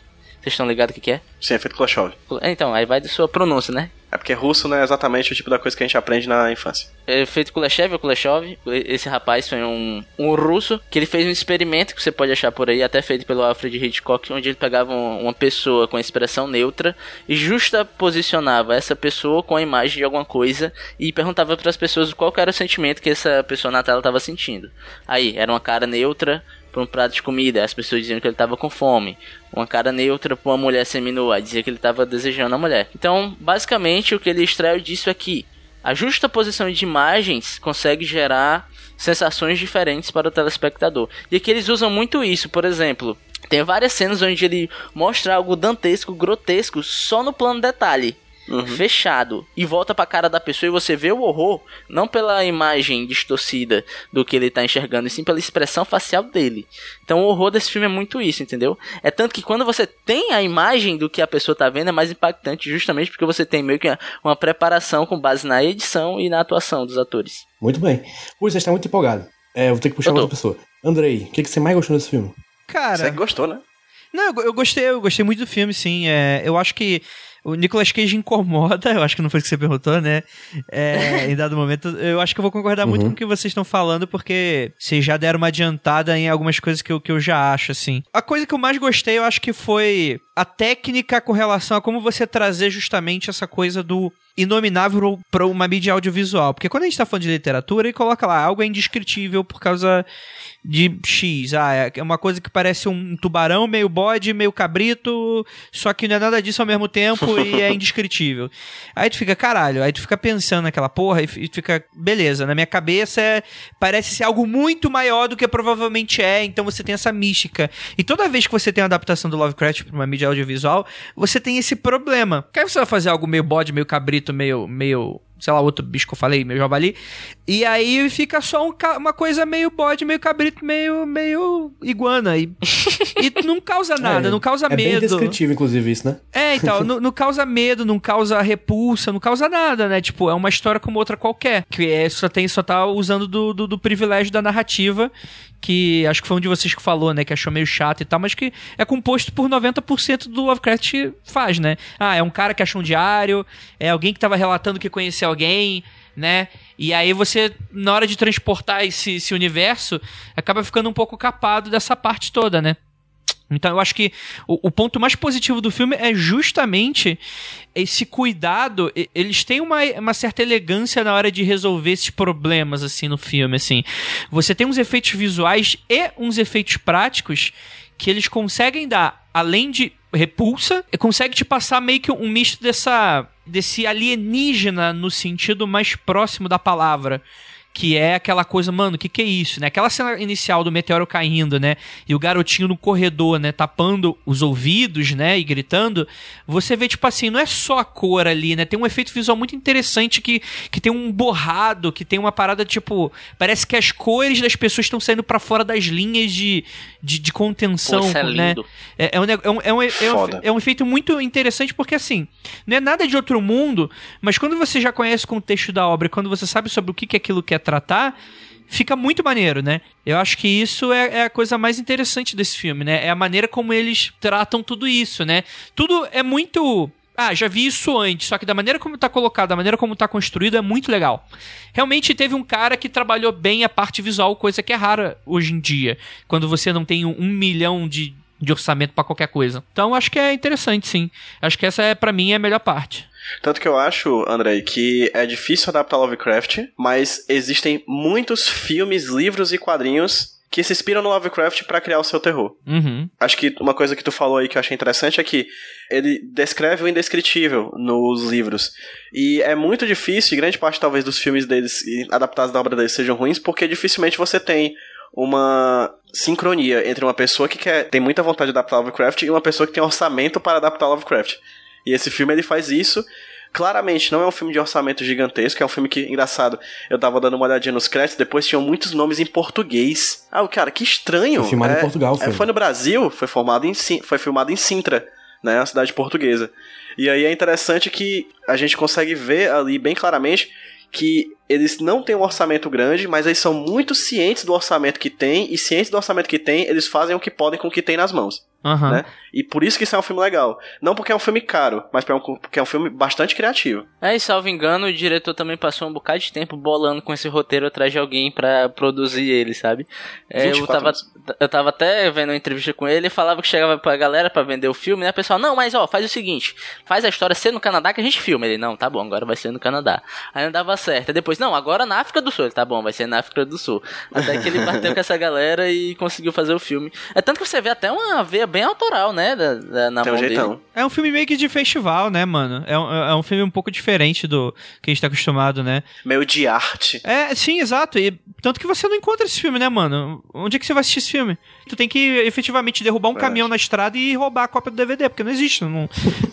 Vocês estão ligados o que, que é? Sim, efeito Kuleshov. Então, aí vai da sua pronúncia, né? É porque russo não é exatamente o tipo da coisa que a gente aprende na infância. É feito Kuleshov ou Kuleshov. Esse rapaz foi um, um russo que ele fez um experimento que você pode achar por aí, até feito pelo Alfred Hitchcock, onde ele pegava uma pessoa com expressão neutra e justa posicionava essa pessoa com a imagem de alguma coisa e perguntava para as pessoas qual era o sentimento que essa pessoa na tela estava sentindo. Aí, era uma cara neutra, para um prato de comida, as pessoas diziam que ele estava com fome. Uma cara neutra para uma mulher seminua, dizia que ele estava desejando a mulher. Então, basicamente, o que ele extraiu disso é que a justa posição de imagens consegue gerar sensações diferentes para o telespectador. E aqui eles usam muito isso, por exemplo, tem várias cenas onde ele mostra algo dantesco, grotesco, só no plano detalhe uhum. fechado e volta pra cara da pessoa e você vê o horror, não pela imagem distorcida do que ele tá enxergando, e sim pela expressão facial dele. Então o horror desse filme é muito isso, entendeu? É tanto que quando você tem a imagem do que a pessoa tá vendo, é mais impactante justamente porque você tem meio que uma preparação com base na edição e na atuação dos atores. Muito bem. Ui, você está muito empolgado. É, vou ter que puxar outra pessoa. Andrei, o que, que você mais gostou desse filme? Cara. Você gostou, né? Não, eu, eu gostei, eu gostei muito do filme, sim. É, eu acho que o Nicolas Cage incomoda, eu acho que não foi o que você perguntou, né? É, *laughs* em dado momento, eu acho que eu vou concordar uhum. muito com o que vocês estão falando, porque vocês já deram uma adiantada em algumas coisas que eu, que eu já acho, assim. A coisa que eu mais gostei, eu acho que foi a técnica com relação a como você trazer justamente essa coisa do inominável para uma mídia audiovisual. Porque quando a gente está falando de literatura, ele coloca lá, algo é indescritível por causa de X. Ah, é uma coisa que parece um tubarão, meio bode, meio cabrito, só que não é nada disso ao mesmo tempo e é *laughs* indescritível. Aí tu fica, caralho, aí tu fica pensando naquela porra e tu fica, beleza, na minha cabeça é, parece ser algo muito maior do que provavelmente é, então você tem essa mística. E toda vez que você tem a adaptação do Lovecraft para uma mídia audiovisual, você tem esse problema. Porque aí você vai fazer algo meio bode, meio cabrito, meio, meio sei lá, outro bicho que eu falei, meio javali. E aí fica só um, uma coisa meio bode, meio cabrito, meio, meio iguana. E, *laughs* e não causa é, nada, é, não causa é medo. É bem descritivo, inclusive, isso, né? É, então, *laughs* não, não, causa medo, não causa repulsa, não causa nada, né? Tipo, é uma história como outra qualquer. Que é, só, tem, só tá usando do, do, do privilégio da narrativa que acho que foi um de vocês que falou, né, que achou meio chato e tal, mas que é composto por 90% do Lovecraft faz, né? Ah, é um cara que achou um diário, é alguém que estava relatando que conhecia alguém, né? E aí você, na hora de transportar esse, esse universo, acaba ficando um pouco capado dessa parte toda, né? Então eu acho que o, o, ponto mais positivo do filme é justamente esse cuidado. Eles têm uma, uma certa elegância na hora de resolver esses problemas, assim, no filme, assim. Você tem uns efeitos visuais e uns efeitos práticos que eles conseguem dar, além de repulsa, consegue te passar meio que um misto dessa desse alienígena no sentido mais próximo da palavra que é aquela coisa, mano, o que que é isso, né? Aquela cena inicial do meteoro caindo, né? E o garotinho no corredor, né, tapando os ouvidos, né, e gritando, você vê tipo assim, não é só a cor ali, né? Tem um efeito visual muito interessante que, que tem um borrado, que tem uma parada tipo, parece que as cores das pessoas estão saindo para fora das linhas de, de, de contenção, Pô, é né? É, é, um, é, um, é, um, é, um, é um efeito muito interessante porque assim, não é nada de outro mundo, mas quando você já conhece o contexto da obra, quando você sabe sobre o que que aquilo quer retratar, fica muito maneiro, né? Eu acho que isso é, é, a coisa mais interessante desse filme, né? É a maneira como eles tratam tudo isso, né? Tudo é muito. Ah, já vi isso antes, só que da maneira como tá colocado, da maneira como tá construído, é muito legal. Realmente teve um cara que trabalhou bem a parte visual, coisa que é rara hoje em dia, quando você não tem um, um milhão de, de orçamento para qualquer coisa. Então acho que é interessante, sim. Acho que essa é para mim é a melhor parte. Tanto que eu acho, Andrei, que é difícil adaptar Lovecraft, mas existem muitos filmes, livros e quadrinhos que se inspiram no Lovecraft para criar o seu terror. Uhum. Acho que uma coisa que tu falou aí que eu achei interessante é que ele descreve o indescritível nos livros. E é muito difícil, e grande parte talvez dos filmes deles adaptados da obra deles sejam ruins, porque dificilmente você tem uma sincronia entre uma pessoa que quer, tem muita vontade de adaptar Lovecraft e uma pessoa que tem orçamento para adaptar Lovecraft. E esse filme ele faz isso. Claramente não é um filme de orçamento gigantesco, é um filme que, engraçado, eu tava dando uma olhadinha nos créditos, depois tinham muitos nomes em português. Ah, cara, que estranho. Foi filmado é, em Portugal, é, foi. foi no Brasil, foi, formado em, foi filmado em Sintra, né, a cidade portuguesa. E aí é interessante que a gente consegue ver ali bem claramente que eles não têm um orçamento grande, mas eles são muito cientes do orçamento que tem, e cientes do orçamento que tem, eles fazem o que podem com o que tem nas mãos. Aham. Né? E por isso que isso é um filme legal. Não porque é um filme caro, mas porque é um- é um filme bastante criativo. É, e salvo engano, o diretor também passou um bocado de tempo bolando com esse roteiro atrás de alguém pra produzir ele, sabe? É, eu, 24 tava, eu tava até vendo uma entrevista com ele e falava que chegava pra galera pra vender o filme, né? O pessoal, não, mas ó, faz o seguinte, faz a história ser no Canadá que a gente filma. Ele, não, tá bom, agora vai ser no Canadá. Aí não dava certo. Aí depois, não, agora na África do Sul. Ele, tá bom, vai ser na África do Sul. Até que ele bateu com essa galera e conseguiu fazer o filme. É tanto que você vê até uma veia bem autoral, né? Da, da- na Tem um mão dele. jeitão. É um filme meio que de festival, né, mano? É um, é um filme um pouco diferente do que a gente tá acostumado, né? Meio de arte. É, sim, exato. E tanto que você não encontra esse filme, né, mano? Onde é que você vai assistir esse filme? Tu tem que efetivamente derrubar um Verdade. caminhão na estrada e roubar a cópia do DVD, porque não existe. Não,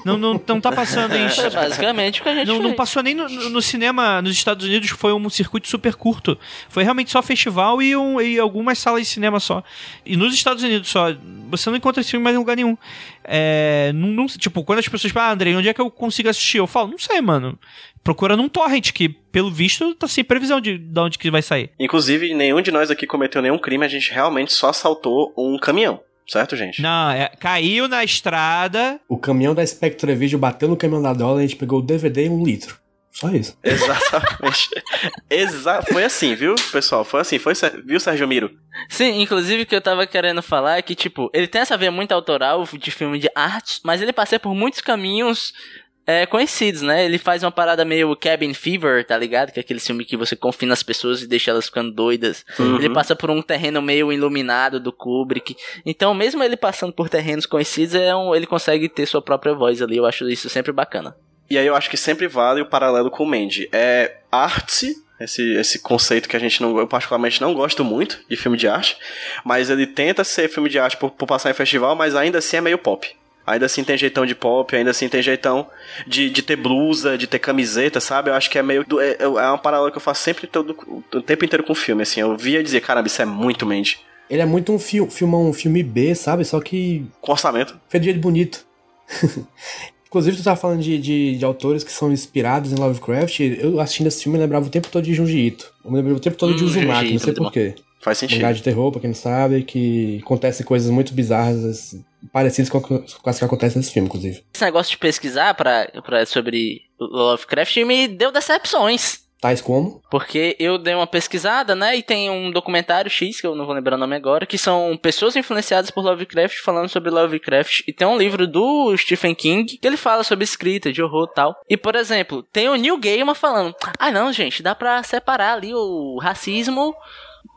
não, não, não tá passando em. *laughs* É basicamente o que a gente Não, não fez. passou nem no, no cinema nos Estados Unidos, foi um circuito super curto. Foi realmente só festival e, um, e algumas salas de cinema só. E nos Estados Unidos só. Você não encontra esse filme mais em lugar nenhum. É, não, não- tipo, quando as pessoas falam, ah, Andrei, onde é que eu consigo assistir? Eu falo, não sei, mano. Procura num torrent, que pelo visto tá sem previsão de, de onde que vai sair. Inclusive, nenhum de nós aqui cometeu nenhum crime, a gente realmente só assaltou um caminhão. Certo, gente? Não, é, caiu na estrada. O caminhão da Spectre Video bateu no caminhão da Dollar e a gente pegou o DVD e um litro. Só isso. *laughs* Exatamente. Exa foi assim, viu, pessoal? Foi assim, foi, viu, Sérgio Miro? Sim, inclusive o que eu tava querendo falar é que, tipo, ele tem essa veia muito autoral de filme de arte, mas ele passa por muitos caminhos é, conhecidos, né? Ele faz uma parada meio Cabin Fever, tá ligado? Que é aquele filme que você confina as pessoas e deixa elas ficando doidas. Uhum. Ele passa por um terreno meio iluminado do Kubrick. Então, mesmo ele passando por terrenos conhecidos, é um, ele consegue ter sua própria voz ali. Eu acho isso sempre bacana. E aí eu acho que sempre vale o paralelo com o Mandy. É arte, esse, esse conceito que a gente não, eu particularmente não gosto muito de filme de arte, mas ele tenta ser filme de arte por, por passar em festival, mas ainda assim é meio pop. Ainda assim tem jeitão de pop, ainda assim tem jeitão de, de ter blusa, de ter camiseta, sabe? Eu acho que é meio. do- É, é uma parada que eu faço sempre todo, o tempo inteiro com filme, assim. Eu via dizer, caramba, isso é muito Mandy. Ele é muito um filme, um filme B, sabe? Só que Com orçamento. feito de jeito bonito. *laughs* Inclusive, tu tava falando de, de, de autores que são inspirados em Lovecraft. Eu assistindo esse filme, eu lembrava o tempo todo de Junji Ito. Eu me lembrava o tempo todo Hum, de Uzumaki, Junji não sei Ito, porquê. Faz sentido. Mangá de terror, pra quem não sabe, que acontecem coisas muito bizarras, parecidas com, com as que acontecem nesse filme, inclusive. Esse negócio de pesquisar pra, pra, sobre Lovecraft me deu decepções. Tais como? Porque eu dei uma pesquisada, né? E tem um documentário X, que eu não vou lembrar o nome agora, que são pessoas influenciadas por Lovecraft falando sobre Lovecraft. E tem um livro do Stephen King que ele fala sobre escrita, de horror e tal. E, por exemplo, tem o Neil Gaiman falando: Ah, não, gente, dá pra separar ali o racismo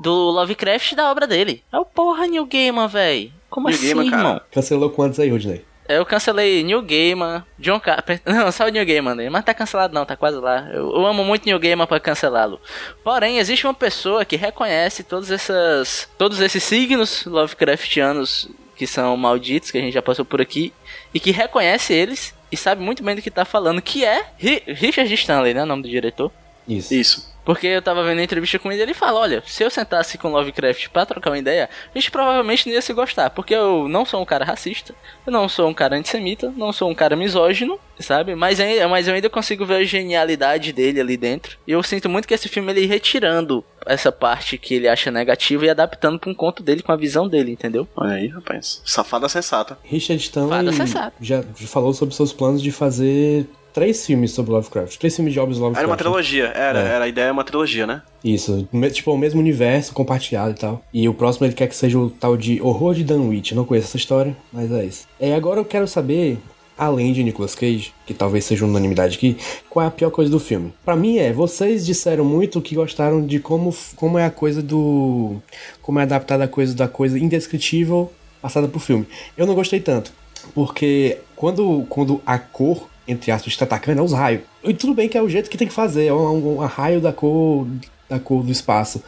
do Lovecraft da obra dele. É o porra, Neil Gaiman, véi. Como Neil assim, Gaiman, irmão? Cancelou quantos aí, Rodney? Eu cancelei New Gaiman, John Carpenter. *laughs* Não, só o New Gaiman, né? mas tá cancelado não, tá quase lá. Eu, eu amo muito New Gaiman pra cancelá-lo. Porém, existe uma pessoa que reconhece todas essas, todos esses signos Lovecraftianos que são malditos, que a gente já passou por aqui, e que reconhece eles e sabe muito bem do que tá falando, que é Ri- Richard Stanley, né? O nome do diretor. Isso. Isso. Porque eu tava vendo a entrevista com ele e ele fala: Olha, se eu sentasse com Lovecraft pra trocar uma ideia, a gente provavelmente não ia se gostar. Porque eu não sou um cara racista, eu não sou um cara antissemita, não sou um cara misógino, sabe? Mas, ainda, mas eu ainda consigo ver a genialidade dele ali dentro. E eu sinto muito que esse filme ele ir retirando essa parte que ele acha negativa e adaptando pra um conto dele com a visão dele, entendeu? Olha aí, rapaz. Safada sensata. Richard Stanley Fada sensata. já falou sobre seus planos de fazer três filmes sobre Lovecraft. Três filmes de obras Lovecraft. Era uma trilogia, era, É. era a ideia é uma trilogia, né? Isso, tipo, o mesmo universo compartilhado e tal. E o próximo ele quer que seja o tal de Horror de Dunwich. Eu não conheço essa história, mas é isso. É, agora eu quero saber, além de Nicolas Cage, que talvez seja unanimidade aqui, qual é a pior coisa do filme? Pra mim é, vocês disseram muito que gostaram de como, como é a coisa do. como é adaptada a coisa da coisa indescritível passada pro filme. Eu não gostei tanto. Porque quando, quando a cor, entre aspas, está atacando, é os raios. E tudo bem que é o jeito que tem que fazer, é um, um raio da cor da cor do espaço.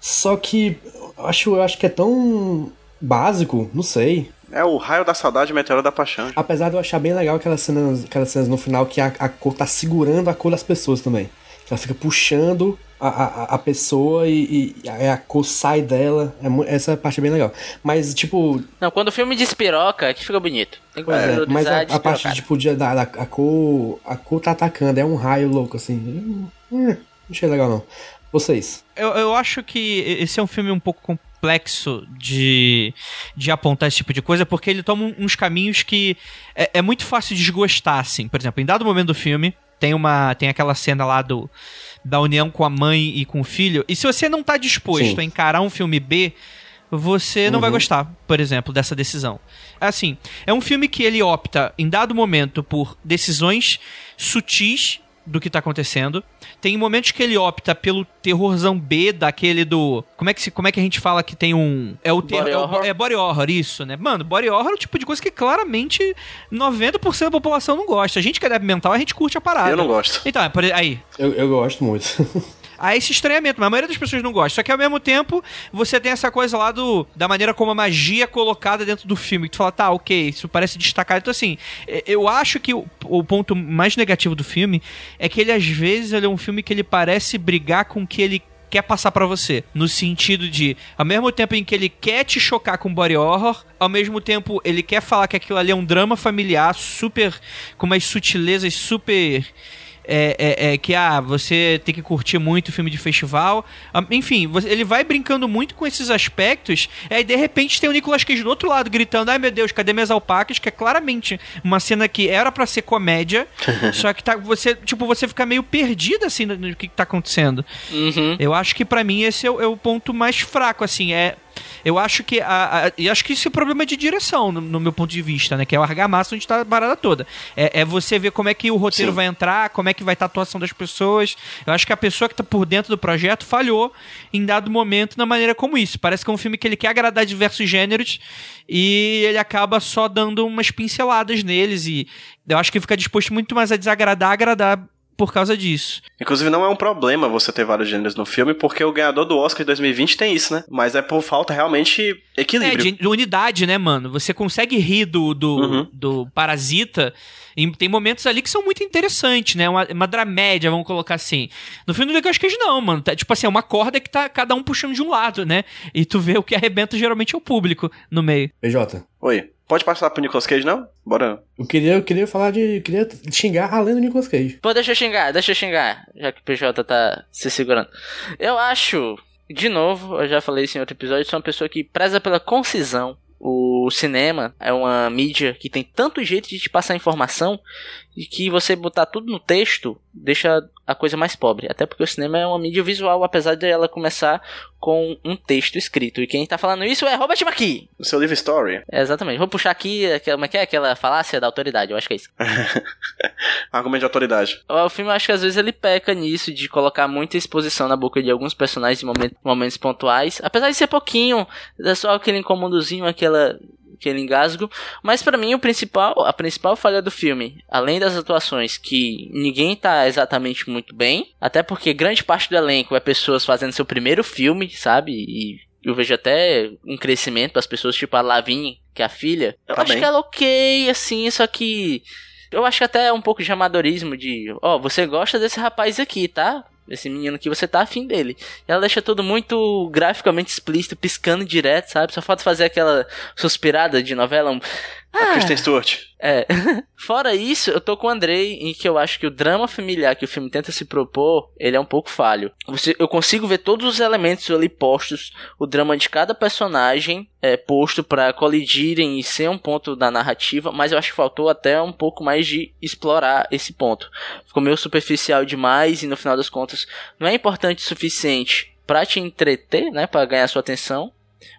Só que eu acho, eu acho que é tão básico, não sei. É o raio da saudade meteoro da paixão. Apesar de eu achar bem legal aquelas cenas, aquelas cenas no final que a, a cor tá segurando a cor das pessoas também. Ela fica puxando a, a, a pessoa e, e a, a cor sai dela. É essa parte é bem legal. Mas, tipo, Não, quando o filme despiroca, que fica bonito. Tem que é, mas a, a parte tipo, de, da, da- a cor. A cor tá atacando, é um raio louco, assim. Hum, hum, não achei legal, não. Vocês. Eu, eu acho que esse é um filme um pouco complexo de, de apontar esse tipo de coisa, porque ele toma uns caminhos que é, é muito fácil desgostar, assim. Por exemplo, em dado momento do filme, tem uma tem aquela cena lá do da união com a mãe e com o filho, e se você não tá disposto Sim. a encarar um filme B, você não vai Uhum. gostar, por exemplo, dessa decisão. Assim, é um filme que ele opta, em dado momento, por decisões sutis do que tá acontecendo. Tem momentos que ele opta pelo terrorzão B, daquele do. Como é que, se, como é que a gente fala que tem um. É o terror. Body É, o- é body horror, isso, né? Mano, body horror é o tipo de coisa que claramente 90% da população não gosta. A gente que é mental, a gente curte a parada. Eu não gosto. Então, é por aí. Eu, eu gosto muito. *laughs* Há esse estranhamento, mas a maioria das pessoas não gosta. Só que ao mesmo tempo, você tem essa coisa lá do da maneira como a magia é colocada dentro do filme. Que tu fala, tá, ok, isso parece destacado. Então, assim, eh, eu acho que o, o ponto mais negativo do filme é que ele, às vezes, ele é um filme que ele parece brigar com o que ele quer passar pra você. No sentido de, ao mesmo tempo em que ele quer te chocar com body horror, ao mesmo tempo ele quer falar que aquilo ali é um drama familiar super. com umas sutilezas super é, é, é, que ah, você tem que curtir muito filme de festival. Ah, Enfim, ele vai brincando muito com esses aspectos. E aí, de repente, tem o Nicolas Cage do outro lado gritando: Ai meu Deus, cadê minhas alpacas? Que é claramente uma cena que era pra ser comédia. *laughs* só que tá, você, tipo, você fica meio perdido assim no, no que, que tá acontecendo. Uhum. Eu acho que pra mim esse é o, é o ponto mais fraco, assim, é... Eu acho que a, a- e acho que isso é problema de direção, no, no meu ponto de vista, né? Que é o argamassa onde tá a parada toda. É, é você ver como é que o roteiro Sim. vai entrar, como é que vai estar a atuação das pessoas. Eu acho que a pessoa que tá por dentro do projeto falhou em dado momento na maneira como isso. Parece que é um filme que ele quer agradar diversos gêneros e ele acaba só dando umas pinceladas neles e eu acho que fica disposto muito mais a desagradar, agradar por causa disso. Inclusive, não é um problema você ter vários gêneros no filme, porque o ganhador do Oscar de 2020 tem isso, né? Mas é por falta realmente É, equilíbrio. de, de unidade, né, mano? Você consegue rir do, do, Uhum. do Parasita. E tem momentos ali que são muito interessantes, né? Uma, uma dramédia, vamos colocar assim. No filme do Nicolas Cage, não, mano. Tá, tipo assim, é uma corda que tá cada um puxando de um lado, né? E tu vê o que arrebenta geralmente é o público no meio. PJ. Oi. Pode passar pro Nicolas Cage, não? Bora. Eu queria, eu queria falar de. Eu queria xingar a lenda do Nicolas Cage. Pô, deixa eu xingar, deixa eu xingar, já que o PJ tá se segurando. Eu acho, de novo, eu já falei isso em outro episódio, sou uma pessoa que preza pela concisão. O cinema é uma mídia que tem tanto jeito de te passar informação e que você botar tudo no texto deixa a coisa mais pobre. Até porque o cinema é uma mídia visual, apesar de ela começar com um texto escrito. E quem tá falando isso é Robert McKee. O seu livro Story. É, exatamente. Vou puxar aqui, aquela- como é que é? Aquela falácia da autoridade, eu acho que é isso. *laughs* Argumento de autoridade. O filme, eu acho que às vezes ele peca nisso, de colocar muita exposição na boca de alguns personagens em momen- momentos pontuais. Apesar de ser pouquinho, é só aquele incomodozinho, aquela, aquele engasgo. Mas pra mim, o principal, a principal falha do filme, além das atuações, que ninguém tá exatamente muito bem, até porque grande parte do elenco é pessoas fazendo seu primeiro filme, sabe? E eu vejo até um crescimento das pessoas, tipo a Lavigne, que é a filha. Eu Tá acho bem. que ela é ok, assim, só que. Eu acho que até é um pouco de amadorismo de, ó, você gosta desse rapaz aqui, tá? Esse menino que você tá afim dele. Ela deixa tudo muito graficamente explícito, piscando direto, sabe? Só falta fazer aquela suspirada de novela. Um... A Kristen Stewart. É. *laughs* Fora isso, eu tô com o Andrei em que eu acho que o drama familiar que o filme tenta se propor, ele é um pouco falho. Você, eu consigo ver todos os elementos ali postos, o drama de cada personagem é posto para colidirem e ser um ponto da narrativa, mas eu acho que faltou até um pouco mais de explorar esse ponto. Ficou meio superficial demais e no final das contas não é importante o suficiente para te entreter, né, para ganhar sua atenção,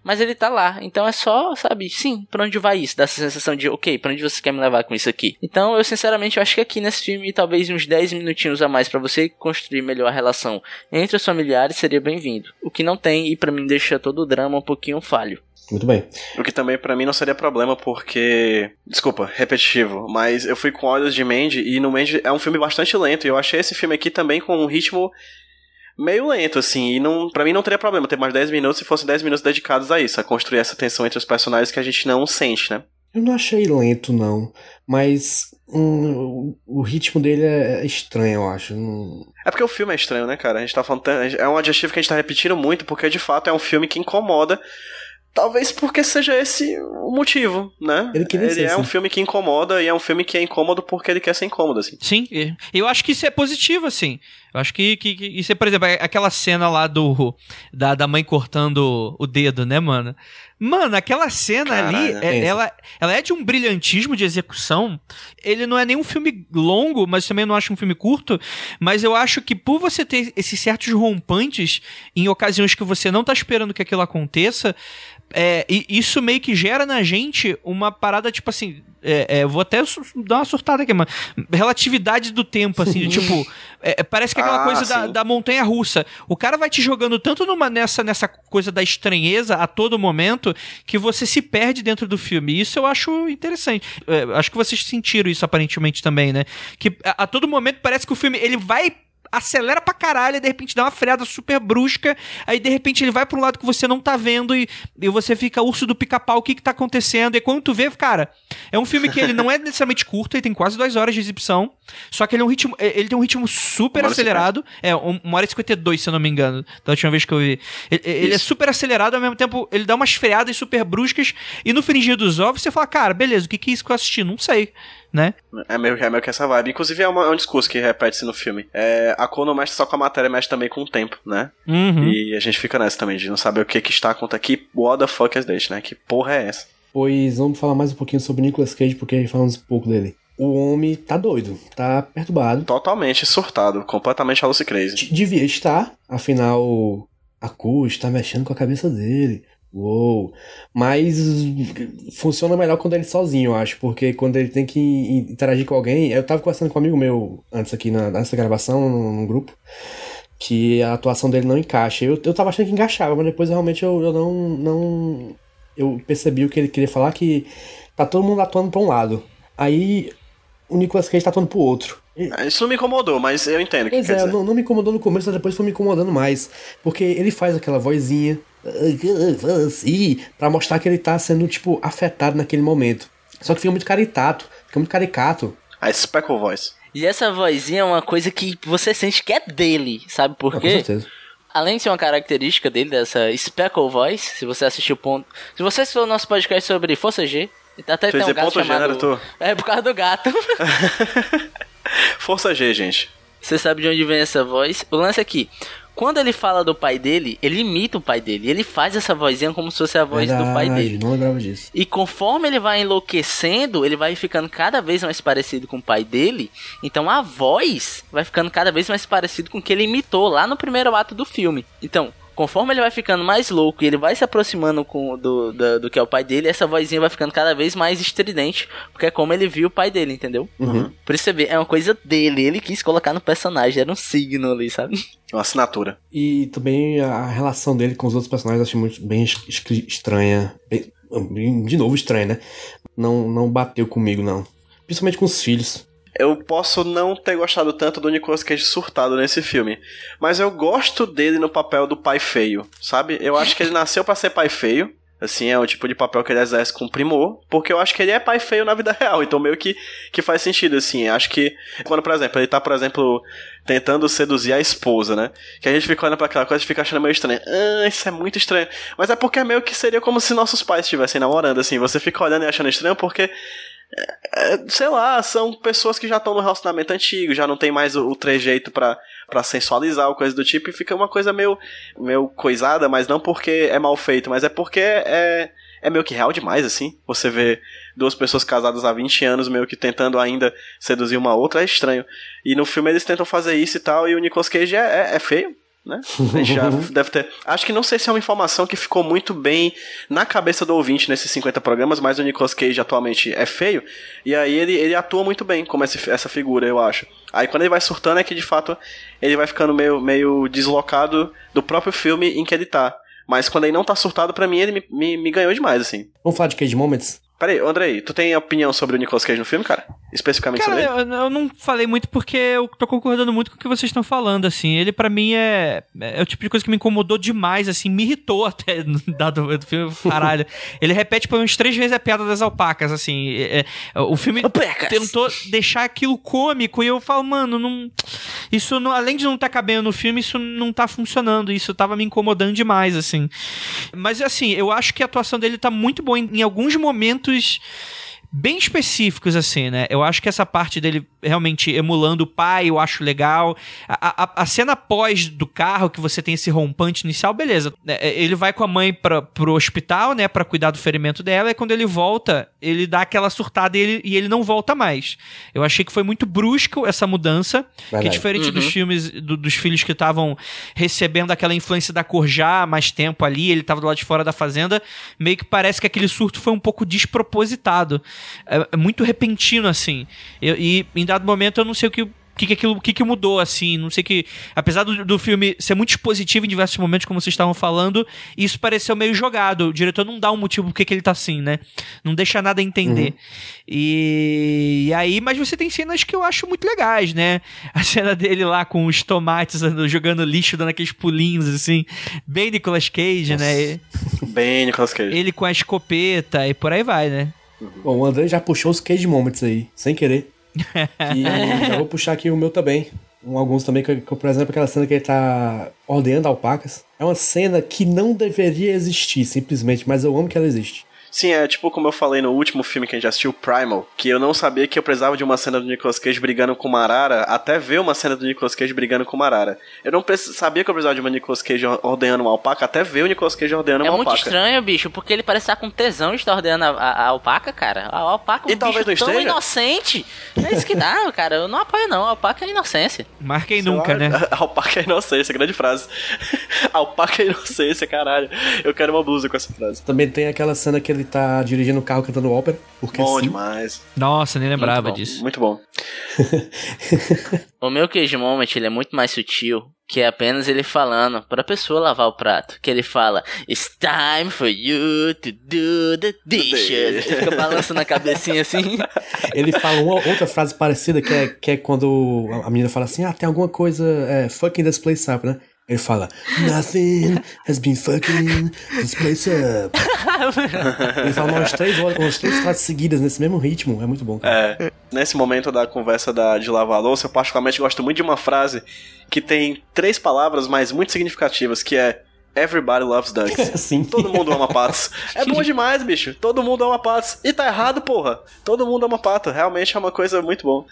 mas ele tá lá. Então é só, sabe, sim, pra onde vai isso? Dá essa sensação de, ok, pra onde você quer me levar com isso aqui? Então eu sinceramente eu acho que aqui nesse filme, talvez uns 10 minutinhos a mais para você construir melhor a relação entre os familiares seria bem-vindo. O que não tem e para mim deixa todo o drama um pouquinho falho. Muito bem. O que também pra mim não seria problema, porque. Desculpa, repetitivo, mas eu fui com Olhos de Mandy e no Mandy é um filme bastante lento. E eu achei esse filme aqui também com um ritmo meio lento, assim. E não, pra mim não teria problema ter mais 10 minutos se fossem 10 minutos dedicados a isso, a construir essa tensão entre os personagens que a gente não sente, né? Eu não achei lento, não. Mas hum, o, ritmo dele é estranho, eu acho. É porque o filme é estranho, né, cara? A gente tá falando. É um adjetivo que a gente tá repetindo muito, porque de fato é um filme que incomoda. Talvez porque seja esse o motivo, né? Ele queria ser é um assim. filme que incomoda e é um filme que é incômodo porque ele quer ser incômodo, assim. Sim, e- eu acho que isso é positivo, assim. Eu acho que, que, que isso é, por exemplo, é aquela cena lá do da, da mãe cortando o dedo, né, mano? Mano, aquela cena ali, Caralho, é- é. ela, ela é de um brilhantismo de execução. Ele não é nem um filme longo, mas também não acho um filme curto. Mas eu acho que por você ter esses certos rompantes em ocasiões que você não tá esperando que aquilo aconteça, é, e isso meio que gera na gente uma parada, tipo assim. É, é, vou até dar uma surtada aqui, mano. Relatividade do tempo, assim, de, tipo. É, é, parece que é aquela Ah, coisa da, da montanha russa. O cara vai te jogando tanto numa, nessa, nessa coisa da estranheza a todo momento que você se perde dentro do filme. Isso eu acho interessante. É, acho que vocês sentiram isso aparentemente também, né? Que a, a todo momento parece que o filme ele vai acelera pra caralho e de repente dá uma freada super brusca, aí de repente ele vai pra um lado que você não tá vendo e, e você fica urso do pica-pau, o que que tá acontecendo? E quando tu vê, cara, é um filme que ele não é *laughs* necessariamente curto, ele tem quase duas horas de exibição, só que ele é um ritmo, é- ele tem um ritmo super acelerado, é, um- uma hora e 52, se eu não me engano, da última vez que eu vi. Ele, ele é super acelerado, ao mesmo tempo ele dá umas freadas super bruscas, e no frigir dos ovos você fala, cara, beleza, o que que é isso que eu assisti? Não sei, né? É meio, é meio que essa vibe. Inclusive é, uma- é um discurso que repete-se no filme. É, a cor não mexe só com a matéria, mexe também com o tempo, né? Uhum. E a gente fica nessa também, de não saber o que que está acontecendo aqui. What the fuck is this, né? Que porra é essa? Pois vamos falar mais um pouquinho sobre Nicolas Cage, porque falamos um pouco dele. O homem tá doido, tá perturbado. Totalmente surtado, completamente a Lucy Crazy. D- Devia estar, afinal, a cor está mexendo com a cabeça dele. Uou. Mas funciona melhor quando ele é sozinho, eu acho, porque quando ele tem que in- interagir com alguém. Eu tava conversando com um amigo meu antes aqui na, nessa gravação, num, grupo, que a atuação dele não encaixa. Eu, eu tava achando que encaixava, mas depois realmente eu, eu não, não. Eu percebi o que ele queria falar, que tá todo mundo atuando pra um lado. Aí o Nicolas Cage tá atuando pro outro. É, Isso não me incomodou, mas eu entendo que Pois quer é, não, não me incomodou no começo, mas depois foi me incomodando mais. Porque ele faz aquela vozinha assim, pra mostrar que ele tá sendo, tipo, afetado naquele momento. Só que fica muito caritato, fica muito caricato. A Speckle Voice. E essa vozinha é uma coisa que você sente que é dele, sabe por Ah, com quê? certeza. Além de ser uma característica dele, dessa Speckle Voice, se você assistiu o ponto. Se você assistiu o nosso podcast sobre Força G, até tem um gato ponto né, chamado. doutor? É por causa do gato. *laughs* Força G, gente. Você sabe de onde vem essa voz? O lance é que, quando ele fala do pai dele, ele imita o pai dele. Ele faz essa vozinha como se fosse a voz do pai Verdade, dele. Não lembrava disso. E conforme ele vai enlouquecendo, ele vai ficando cada vez mais parecido com o pai dele. Então a voz vai ficando cada vez mais parecido com o que ele imitou lá no primeiro ato do filme. Então, conforme ele vai ficando mais louco e ele vai se aproximando com, do, do, do que é o pai dele, essa vozinha vai ficando cada vez mais estridente. Porque é como ele viu o pai dele, entendeu? Uhum. Por isso você vê, é uma coisa dele. Ele quis colocar no personagem, era um signo ali, sabe? Uma assinatura. E também a relação dele com os outros personagens eu achei muito bem estranha. Bem- de novo estranha, né? Não, não bateu comigo, não. Principalmente com os filhos. Eu posso não ter gostado tanto do Nicolas Cage surtado nesse filme, mas eu gosto dele no papel do pai feio, sabe? Eu acho que ele nasceu pra ser pai feio, Assim, é o tipo de papel que ele exerce com primor, porque eu acho que ele é pai feio na vida *laughs* real, então meio que, que faz sentido, assim. Acho que quando, por exemplo, ele tá, por exemplo, tentando seduzir a esposa, né? Que a gente fica olhando pra aquela coisa e fica achando meio estranho. Ah, isso é muito estranho. Mas é porque meio que seria como se nossos pais estivessem namorando, assim. Você fica olhando e achando estranho porque sei lá, são pessoas que já estão no relacionamento antigo, já não tem mais o, o trejeito pra, pra sensualizar ou coisa do tipo, e fica uma coisa meio, meio coisada, mas não porque é mal feito, mas é porque é, é meio que real demais, assim. Você vê duas pessoas casadas há 20 anos, meio que tentando ainda seduzir uma outra, é estranho. E no filme eles tentam fazer isso e tal, e o Nicolas Cage é, é, é feio, né? Já *laughs* deve ter. Acho que não sei se é uma informação que ficou muito bem na cabeça do ouvinte nesses 50 programas, mas o Nicolas Cage atualmente é feio. E aí ele, ele atua muito bem como esse, essa figura, eu acho. Aí quando ele vai surtando é que de fato ele vai ficando meio, meio deslocado do próprio filme em que ele tá. Mas quando ele não tá surtado, pra mim ele me, me, me ganhou demais, assim. Vamos falar de Cage Moments? Peraí, Andrei, tu tem opinião sobre o Nicolas Cage no filme, cara? Especificamente Cara, sobre ele? eu, eu não falei muito porque eu tô concordando muito com o que vocês estão falando, assim. Ele, pra mim, é, é o tipo de coisa que me incomodou demais, assim, me irritou *laughs* até, dado o filme, caralho. *laughs* Ele repete por uns três vezes a piada das alpacas, assim. É, é, o filme Alpacas. tentou deixar aquilo cômico e eu falo, mano, não... Isso, não, além de não tá cabendo no filme, isso não tá funcionando. Isso tava me incomodando demais, assim. Mas, assim, eu acho que a atuação dele tá muito boa em, em alguns momentos bem específicos, assim, né? Eu acho que essa parte dele realmente emulando o pai, eu acho legal. A, a, a cena pós do carro, que você tem esse rompante inicial, beleza. É, Ele vai com a mãe pra, pro hospital, né, pra cuidar do ferimento dela, e quando ele volta, ele dá aquela surtada e ele, e ele não volta mais. Eu achei que foi muito brusco essa mudança, que é Verdade. diferente dos filmes, do- dos filhos que estavam recebendo aquela influência da cor já há mais tempo ali, ele tava do lado de fora da fazenda, meio que parece que aquele surto foi um pouco despropositado. É, é muito repentino, assim. Eu- e em dado momento eu não sei o que. o que, que, aquilo, que, que mudou, assim, não sei que. Apesar do, do filme ser muito expositivo em diversos momentos, como vocês estavam falando, isso pareceu meio jogado. O diretor não dá um motivo por que que ele tá assim, né? Não deixa nada a entender. E, e aí, mas você tem cenas que eu acho muito legais, né? A cena dele lá com os tomates andando- jogando lixo, dando aqueles pulinhos, assim, bem Nicolas Cage, né? Bem, Nicolas Cage. Ele com a escopeta e por aí vai, né? Bom, o André já puxou os Cage Moments aí, sem querer. E já vou puxar aqui o meu também. Um, alguns também, que, que, por exemplo, aquela cena que ele tá ordenhando alpacas. É uma cena que não deveria existir, simplesmente, mas eu amo que ela existe. Sim, é tipo como eu falei no último filme que a gente assistiu, Primal, que eu não sabia que eu precisava de uma cena do Nicolas Cage brigando com uma arara, até ver uma cena do Nicolas Cage brigando com uma arara. Eu não sabia que eu precisava de uma Nicolas Cage ordenhando uma alpaca, até ver o Nicolas Cage ordenando É uma muito alpaca. estranho, bicho, porque ele parece estar com tesão de estar ordenando a, a- a alpaca, cara. A alpaca é um E talvez não tão esteja. inocente. É isso que dá, *laughs* cara. Eu não apoio, não. A alpaca é inocência. Marquem Sei nunca, lá, né? *laughs* Alpaca é inocência, grande frase. *laughs* alpaca é inocência, caralho. Eu quero uma blusa com essa frase. Também tem aquela cena que ele tá dirigindo o carro cantando ópera. Porque Bom sim. demais. Nossa, nem lembrava Muito bom. disso. Muito bom. *laughs* O meu Cage Moment, ele é muito mais sutil que é apenas ele falando pra pessoa lavar o prato. Que ele fala, It's time for you to do the dishes. *laughs* Ele fica balançando a cabecinha assim. *laughs* Ele fala uma outra frase parecida que é, que é quando a menina fala assim: Ah, tem alguma coisa é, fucking this place up, né? Ele fala: Nothing has been fucking this place up. *laughs* Ele fala umas três, horas- umas três frases seguidas nesse mesmo ritmo. É muito bom, cara. É, nesse momento da conversa da, de lavar a louça, eu particularmente gosto muito de uma frase que tem três palavras, mas muito significativas, que é Everybody loves ducks. *laughs* Sim. Todo mundo ama patos. É bom demais, bicho. Todo mundo ama patos. E tá errado, porra. Todo mundo ama pato. Realmente é uma coisa muito bom.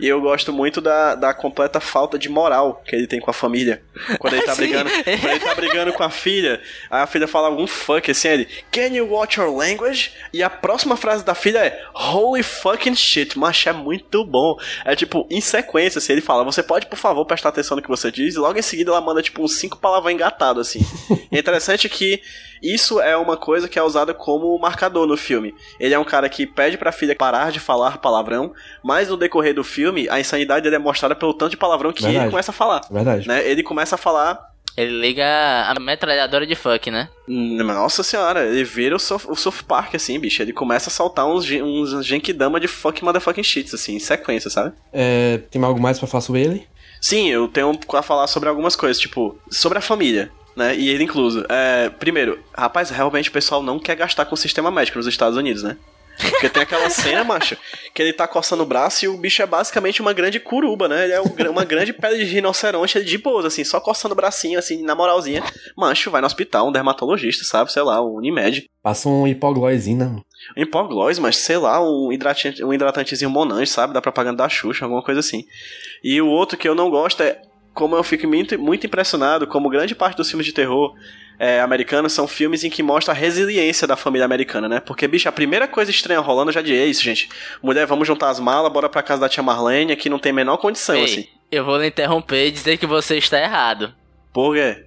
E eu gosto muito da, da completa falta de moral que ele tem com a família. Quando ele tá *laughs* Sim. brigando, quando ele tá brigando com a filha, aí a filha fala algum fuck assim, ele, Can you watch your language? E a próxima frase da filha é Holy fucking shit, macho, é muito bom. É tipo, em sequência, assim, ele fala, você pode, por favor, prestar atenção no que você diz, e logo em seguida ela manda, tipo, uns cinco palavrões engatados, assim. É *laughs* interessante que isso é uma coisa que é usada como marcador no filme. Ele é um cara que pede pra filha parar de falar palavrão, mas no decorrer do filme, a insanidade dele é mostrada pelo tanto de palavrão que Verdade. ele começa a falar. Verdade. Né? Ele começa a falar Ele liga a metralhadora de fuck, né? Nossa senhora, ele vira o South, o South Park, assim, bicho. Ele começa a soltar uns, uns Genkidama de fucking motherfucking shits, assim, em sequência, sabe? É, tem algo mais pra falar sobre ele? Sim, eu tenho a falar sobre algumas coisas, tipo, sobre a família. né? E ele incluso. É, primeiro, rapaz, realmente o pessoal não quer gastar com o sistema médico nos Estados Unidos, né? Porque tem aquela cena, macho, que ele tá coçando o braço e o bicho é basicamente uma grande curuba, né? Ele é um- uma grande pele de rinoceronte de boas, assim, só coçando o bracinho, assim, na moralzinha. Macho, vai no hospital, um dermatologista, sabe? Sei lá, um Unimed. Passa um hipoglóizinho, né? Um hipoglós, mas sei lá, um, hidratante, um hidratantezinho Monange, sabe? Da propaganda da Xuxa, alguma coisa assim. E o outro que eu não gosto é como eu fico muito, muito impressionado, como grande parte dos filmes de terror é, americanos são filmes em que mostra a resiliência da família americana, né? Porque, bicho, a primeira coisa estranha rolando, eu já disse, é isso, gente. Mulher, vamos juntar as malas, bora pra casa da tia Marlene, aqui não tem a menor condição, Ei, assim. eu vou lhe interromper e dizer que você está errado. Por quê?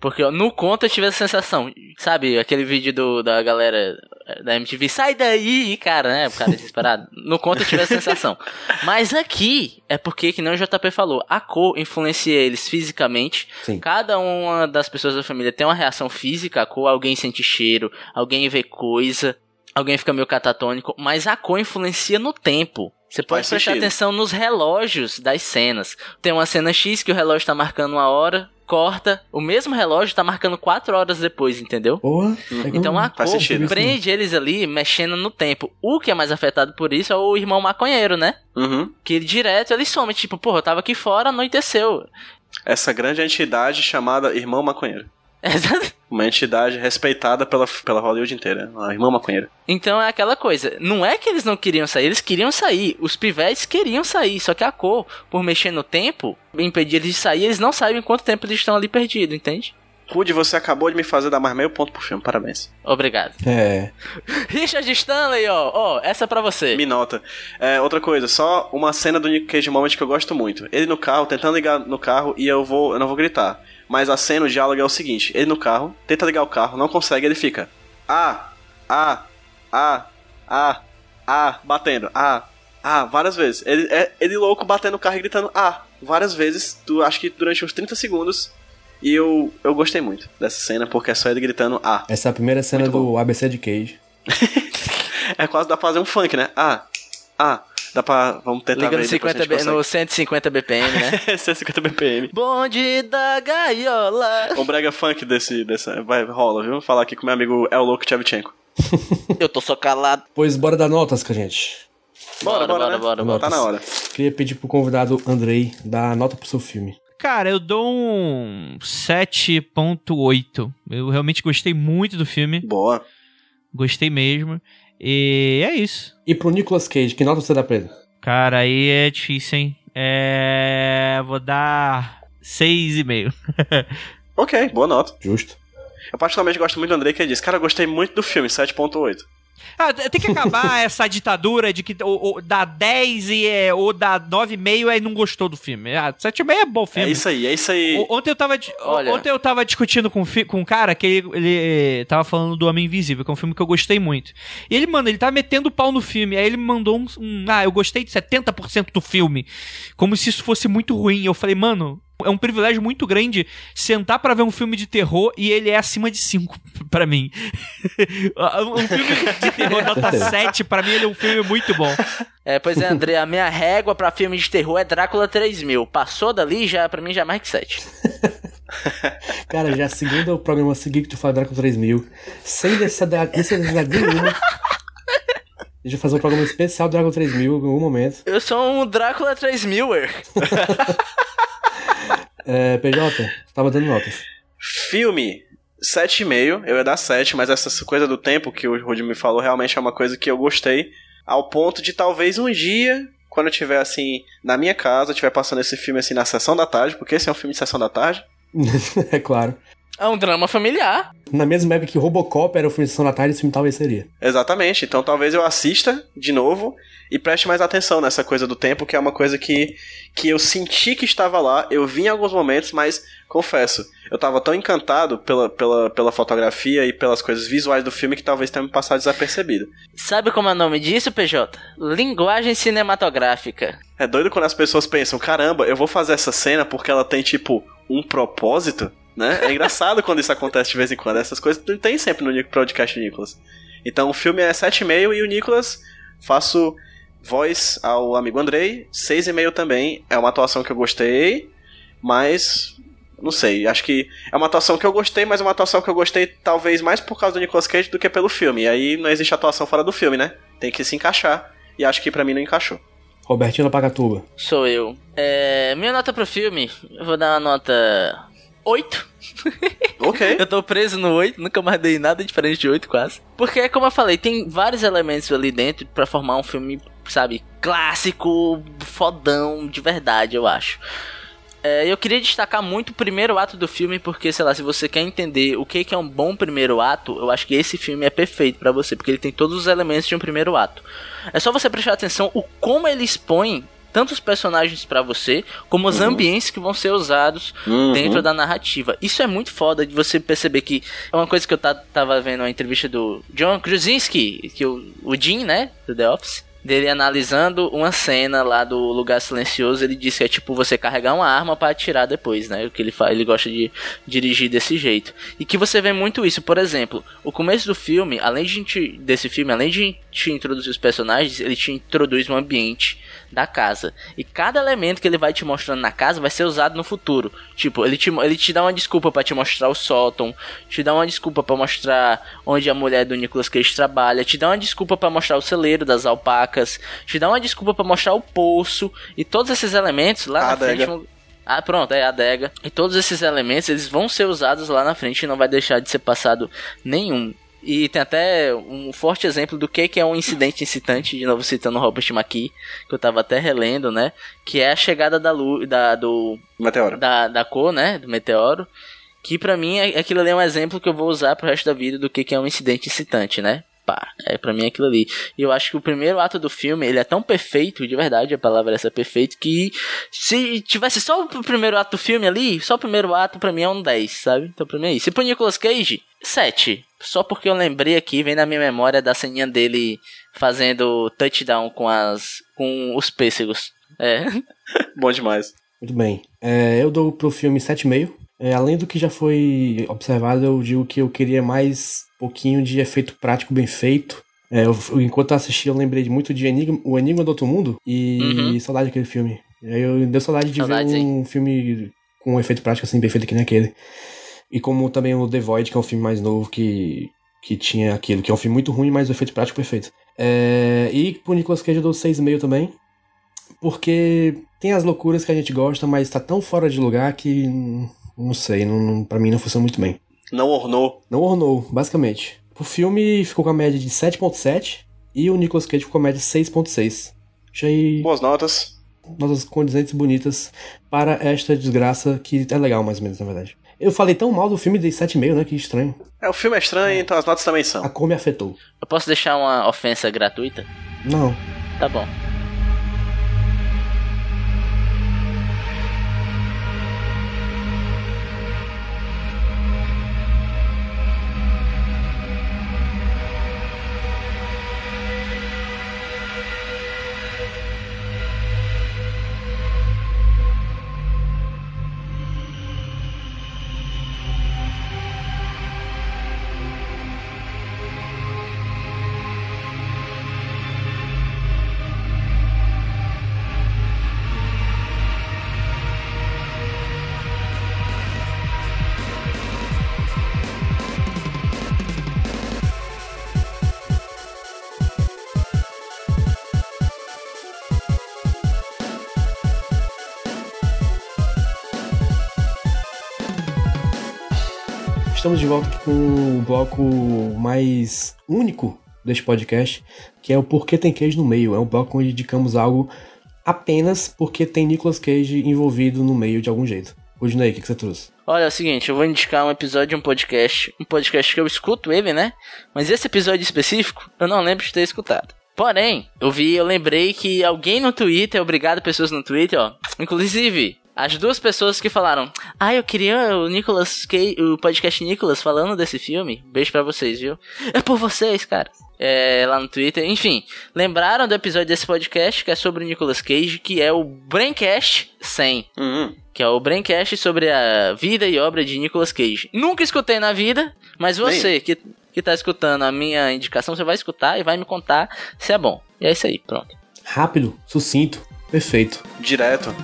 Porque ó, no conto eu tive essa sensação, sabe, aquele vídeo do, da galera da MTV, sai daí, cara, né, o cara desesperado. No conto eu tive essa sensação. Mas aqui é porque, que nem o JP falou, a cor influencia eles fisicamente. Sim. Cada uma das pessoas da família tem uma reação física à cor, alguém sente cheiro, alguém vê coisa, alguém fica meio catatônico, mas a cor influencia no tempo. Você pode Faz prestar sentido. atenção nos relógios das cenas. Tem uma cena X que o relógio tá marcando uma hora, corta, o mesmo relógio tá marcando quatro horas depois, entendeu? Porra. Então a faz cor sentido. prende eles ali mexendo no tempo. O que é mais afetado por isso é o irmão maconheiro, né? Uhum. Que ele direto ele some, tipo, porra, eu tava aqui fora, anoiteceu. Essa grande entidade chamada Irmão Maconheiro. *laughs* Uma entidade respeitada pela, pela Hollywood inteira. A Irmã Maconheira. Então é aquela coisa, não é que eles não queriam sair, eles queriam sair. Os pivetes queriam sair, só que a cor, por mexer no tempo, impedir eles de sair, eles não sabem quanto tempo eles estão ali perdidos, entende? Rude, você acabou de me fazer dar mais meio ponto pro filme. Parabéns. Obrigado. É. Richard Stanley, ó, ó, essa é pra você. Me nota. É, outra coisa, só uma cena do Nick Cage Moment que eu gosto muito. Ele no carro, tentando ligar no carro e eu vou, eu não vou gritar. Mas a cena, o diálogo é o seguinte: ele no carro, tenta ligar o carro, não consegue, ele fica. Ah, ah, ah, ah, ah, batendo, ah, ah, várias vezes. Ele é ele louco batendo o carro e gritando ah, várias vezes, tu, acho que durante uns 30 segundos. E eu, eu gostei muito dessa cena, porque é só ele gritando ah. Essa é a primeira cena Muito do ABC de Cage. *laughs* É quase dá pra fazer um funk, né? Ah, ah, dá pra. Vamos tentar Liga ver. no, depois se a 50 gente B- no 150 BPM, né? *laughs* 150 BPM. Bonde da gaiola. Um brega funk desse, dessa. Vai, rola, viu? Vou falar aqui com meu amigo El Louco Tchevchenko. *laughs* Eu tô só calado. Pois bora dar notas, com a gente. Bora, bora, bora, né? bora, bora. Tá na hora. Queria pedir pro convidado Andrei dar nota pro seu filme. Cara, eu dou um 7.8. Eu realmente gostei muito do filme. Boa. Gostei mesmo. E é isso. E pro Nicolas Cage, que nota você dá pra ele? Cara, aí é difícil, hein? É. Vou dar 6,5. Ok, boa nota. Justo. Eu particularmente gosto muito do Andrei que disse, cara, eu gostei muito do filme, 7.8. Ah, tem que acabar *laughs* essa ditadura de que ou, ou dá 10 e é, ou dá 9,5 e não gostou do filme. Ah, 7,5 é bom É filme. isso aí, é isso aí. O- Ontem eu tava, Olha. ontem eu tava discutindo com, um com um cara que ele, ele tava falando do Homem Invisível, que é um filme que eu gostei muito. E ele, mano, ele tá metendo pau no filme. Aí ele me mandou um, um, Ah, eu gostei de 70% do filme. Como se isso fosse muito ruim. Eu falei, mano. É um privilégio muito grande sentar pra ver um filme de terror e ele é acima de 5 *laughs* pra mim. *laughs* um filme de terror nota *laughs* 7, pra mim ele é um filme muito bom. É, pois é, André, a minha régua pra filme de terror é Drácula 3000. Passou dali, já pra mim já é mais que 7. Cara, já é o programa seguinte que tu fala Drácula 3000, sem necessidade, necessidade nenhuma. A gente vai fazer um programa especial Drácula 3000 em algum momento. Eu sou um Drácula 3000er. É, PJ, tava dando notas. Filme, 7,5. Eu ia dar 7, mas essa coisa do tempo que o Rudy me falou realmente é uma coisa que eu gostei. Ao ponto de talvez um dia, quando eu estiver assim, na minha casa, estiver passando esse filme assim na sessão da tarde, porque esse é um filme de sessão da tarde. *laughs* é claro. É um drama familiar. Na mesma época que Robocop era o filme de Sessão da Tarde, esse filme talvez seria. Exatamente. Então talvez eu assista de novo e preste mais atenção nessa coisa do tempo, que é uma coisa que, que eu senti que estava lá. Eu vi em alguns momentos, mas confesso, eu tava tão encantado pela, pela, pela fotografia e pelas coisas visuais do filme que talvez tenha me passado desapercebido. Sabe como é o nome disso, PJ? Linguagem cinematográfica. É doido quando as pessoas pensam, caramba, eu vou fazer essa cena porque ela tem, tipo, um propósito, né? É engraçado quando isso acontece de vez em quando. Essas coisas não tem sempre no podcast Nicolas. Então o filme é 7,5 e o Nicolas faço voz ao amigo Andrei, 6,5 também. É uma atuação que eu gostei, mas Não sei, acho que é uma atuação que eu gostei, mas é uma atuação que eu gostei talvez mais por causa do Nicolas Cage do que pelo filme. E aí não existe atuação fora do filme, né? Tem que se encaixar. E acho que pra mim não encaixou. Robertinho Pacatuba. Sou eu. É, minha nota pro filme, eu vou dar uma nota 8. Ok. *laughs* Eu tô preso no 8, nunca mais dei nada diferente de 8 quase. Porque, como eu falei, tem vários elementos ali dentro pra formar um filme, sabe, clássico, fodão, de verdade, eu acho. É, eu queria destacar muito o primeiro ato do filme, porque, sei lá, se você quer entender o que que é um bom primeiro ato, eu acho que esse filme é perfeito pra você, porque ele tem todos os elementos de um primeiro ato. É só você prestar atenção o como ele expõe tanto os personagens pra você, como os ambientes que vão ser usados Uhum. dentro da narrativa. Isso é muito foda de você perceber que é uma coisa que eu ta- tava vendo uma entrevista do John Krasinski, que o, o Jim, né, do The Office, dele analisando uma cena lá do Lugar Silencioso, ele disse que é tipo você carregar uma arma pra atirar depois, né? O que ele faz, ele gosta de dirigir desse jeito. E que você vê muito isso, por exemplo, o começo do filme, além de te, desse filme, além de te introduzir os personagens, ele te introduz um ambiente da casa. E cada elemento que ele vai te mostrando na casa vai ser usado no futuro. Tipo, ele te, ele te dá uma desculpa pra te mostrar o sótão, te dá uma desculpa pra mostrar onde a mulher do Nicolas Cage trabalha, te dá uma desculpa pra mostrar o celeiro das alpacas, te dá uma desculpa pra mostrar o poço e todos esses elementos lá A na frente adega. ah, pronto, é a adega. E todos esses elementos, eles vão ser usados lá na frente e não vai deixar de ser passado nenhum. E tem até um forte exemplo do que que é um incidente incitante, de novo citando o Robert McKee, que eu tava até relendo, né? Que é a chegada da luz, da, do, Meteoro. da, da cor, né? Do meteoro. Que pra mim, é- aquilo ali é um exemplo que eu vou usar pro resto da vida do que que é um incidente incitante, né? Pá, é pra mim é aquilo ali. E eu acho que o primeiro ato do filme, ele é tão perfeito, de verdade, a palavra é essa perfeito, que se tivesse só o primeiro ato do filme ali, só o primeiro ato pra mim é um 10, sabe? Então pra mim é isso. E pro Nicolas Cage, 7. Só porque eu lembrei aqui, vem na minha memória da ceninha dele fazendo touchdown com as com os pêssegos. É. *laughs* Bom demais. Muito bem. É, eu dou pro filme 7,5. É, além do que já foi observado, eu digo que eu queria mais pouquinho de efeito prático bem feito. É, eu- enquanto eu assisti, eu lembrei muito de Enigma, O Enigma do Outro Mundo e Uhum. saudade daquele filme. E aí eu deu saudade de Saudades, ver um filme com um efeito prático assim, bem feito que nem aquele. E como também o The Void, que é um filme mais novo que, que tinha aquilo, que é um filme muito ruim, mas o efeito prático perfeito. É, e pro Nicolas Cage eu dou 6,5 também. Porque tem as loucuras que a gente gosta, mas tá tão fora de lugar que. Não sei, não, não, pra mim não funciona muito bem. Não ornou. Não ornou, basicamente. O filme ficou com a média de 7.7 e o Nicolas Cage ficou com a média de 6.6. Achei Boas notas. notas condizentes e bonitas para esta desgraça que é legal, mais ou menos, na verdade. Eu falei tão mal do filme de 7,5, né? Que estranho. É, o filme é estranho, então as notas também A são. cor me afetou. Eu posso deixar uma ofensa gratuita? Não. Tá bom. De volta com o bloco mais único deste podcast, que é o Porquê Tem Cage no Meio. É um bloco onde indicamos algo apenas porque tem Nicolas Cage envolvido no meio de algum jeito. Rudinei, o que, que você trouxe? Olha, é o seguinte, eu vou indicar um episódio de um podcast. Um podcast que eu escuto ele, né? Mas esse episódio específico, eu não lembro de ter escutado. Porém, eu vi, eu lembrei que alguém no Twitter, obrigado pessoas no Twitter, ó. Inclusive, as duas pessoas que falaram, ah, eu queria o Nicolas Cage, o podcast Nicolas falando desse filme. Beijo pra vocês, viu? É por vocês, cara. É, lá no Twitter. Enfim, lembraram do episódio desse podcast que é sobre o Nicolas Cage, que é o Braincast 100 Hum, que é o Braincast sobre a vida e obra de Nicolas Cage. Nunca escutei na vida, mas você que, que tá escutando a minha indicação, você vai escutar e vai me contar se é bom. E é isso aí, pronto. Rápido, sucinto, perfeito. direto.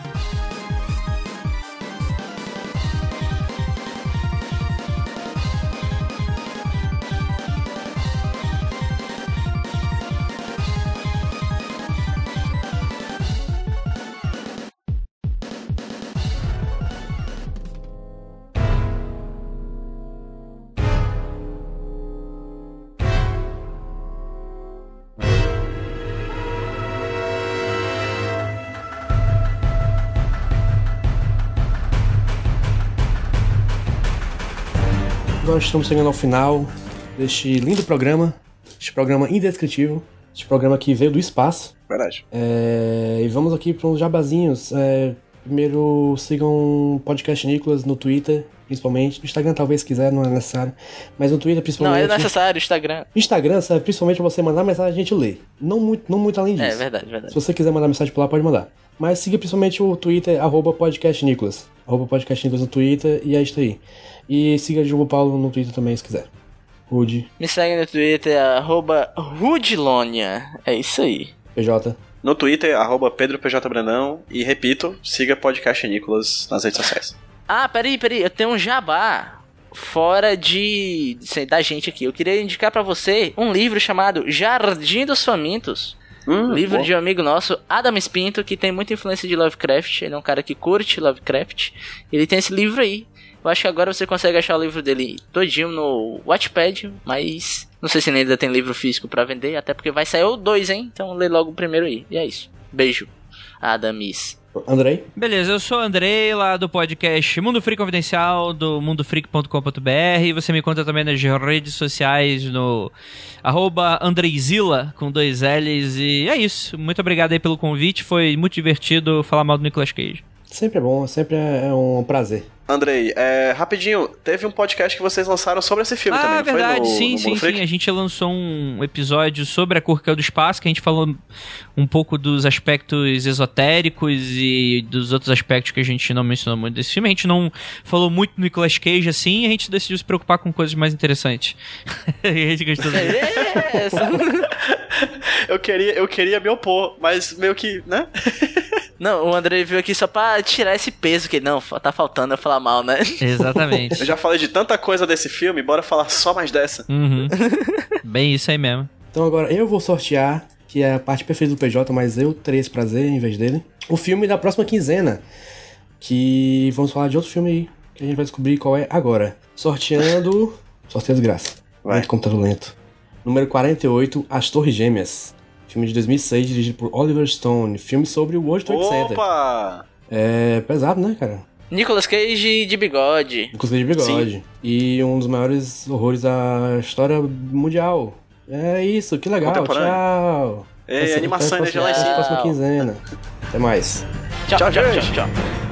Estamos chegando ao final deste lindo programa, este programa indescritível, este programa que veio do espaço. Verdade. É, e vamos aqui para uns jabazinhos. É, primeiro, sigam o Podcast Nicolas no Twitter, principalmente. No Instagram, talvez, se quiser, não é necessário. Mas no Twitter, Não, principalmente. é necessário, Instagram. Instagram serve principalmente pra você mandar mensagem e a gente lê. Não muito, não muito além disso. É verdade, verdade. Se você quiser mandar mensagem por lá, pode mandar. Mas siga principalmente o Twitter, arroba podcastnicolas. Arroba podcastnicolas no Twitter e é isso aí. E siga Juba Paulo no Twitter também, se quiser. Rude, Me segue no Twitter, arroba Rudilonia. É isso aí. PJ. No Twitter, arroba Pedro PJ Brandão. E repito, siga podcast Nicolas nas redes sociais. Ah, peraí, peraí, eu tenho um jabá fora de, de- da gente aqui. Eu queria indicar pra você um livro chamado Jardim dos Famintos. Hum, livro bom. de um amigo nosso, Adam Spinto, que tem muita influência de Lovecraft. Ele é um cara que curte Lovecraft. Ele tem esse livro aí. Eu acho que agora você consegue achar o livro dele todinho no Watchpad, mas não sei se ele ainda tem livro físico pra vender, até porque vai sair o dois, hein? Então lê logo o primeiro aí. E é isso. Beijo. Adamis. Andrei? Beleza, eu sou o Andrei, lá do podcast Mundo Freak Confidencial, do mundofreak.com.br. E Você me encontra também nas redes sociais no arroba Andreizila, com dois L's. E é isso. Muito obrigado aí pelo convite. Foi muito divertido falar mal do Nicolas Cage. Sempre é bom, sempre é um prazer. Andrei, é, rapidinho, teve um podcast que vocês lançaram sobre esse filme também, Ah, não foi? verdade, No- sim, no sim, Freak? sim. A gente lançou um episódio sobre a Curca do Espaço, que a gente falou um pouco dos aspectos esotéricos e dos outros aspectos que a gente não mencionou muito desse filme. A gente não falou muito do Nicolas Cage assim, e a gente decidiu se preocupar com coisas mais interessantes. *laughs* e a gente gostou disso. É, *laughs* Eu queria, eu queria me opor, mas meio que, né? *laughs* Não, o André veio aqui só pra tirar esse peso que não, tá faltando eu falar mal, né? Exatamente. Eu já falei de tanta coisa desse filme, bora falar só mais dessa. Uhum. *laughs* Bem isso aí mesmo. Então agora eu vou sortear, que é a parte perfeita do PJ, mas eu esse prazer em vez dele. O filme da próxima quinzena. Que vamos falar de outro filme aí, que a gente vai descobrir qual é agora. Sorteando. *laughs* Sorteio de graça. Vai. Muito computador lento. Número 48, As Torres Gêmeas. Filme de 2006, dirigido por Oliver Stone. Filme sobre o World Trade Center. Opa! É pesado, né, cara? Nicolas Cage de bigode. Inclusive de bigode. E um dos maiores horrores da história mundial. É isso, que legal. Tchau. Até- animação, cima. até a próxima quinzena. Até mais. Tchau, tchau, tchau, gente. tchau.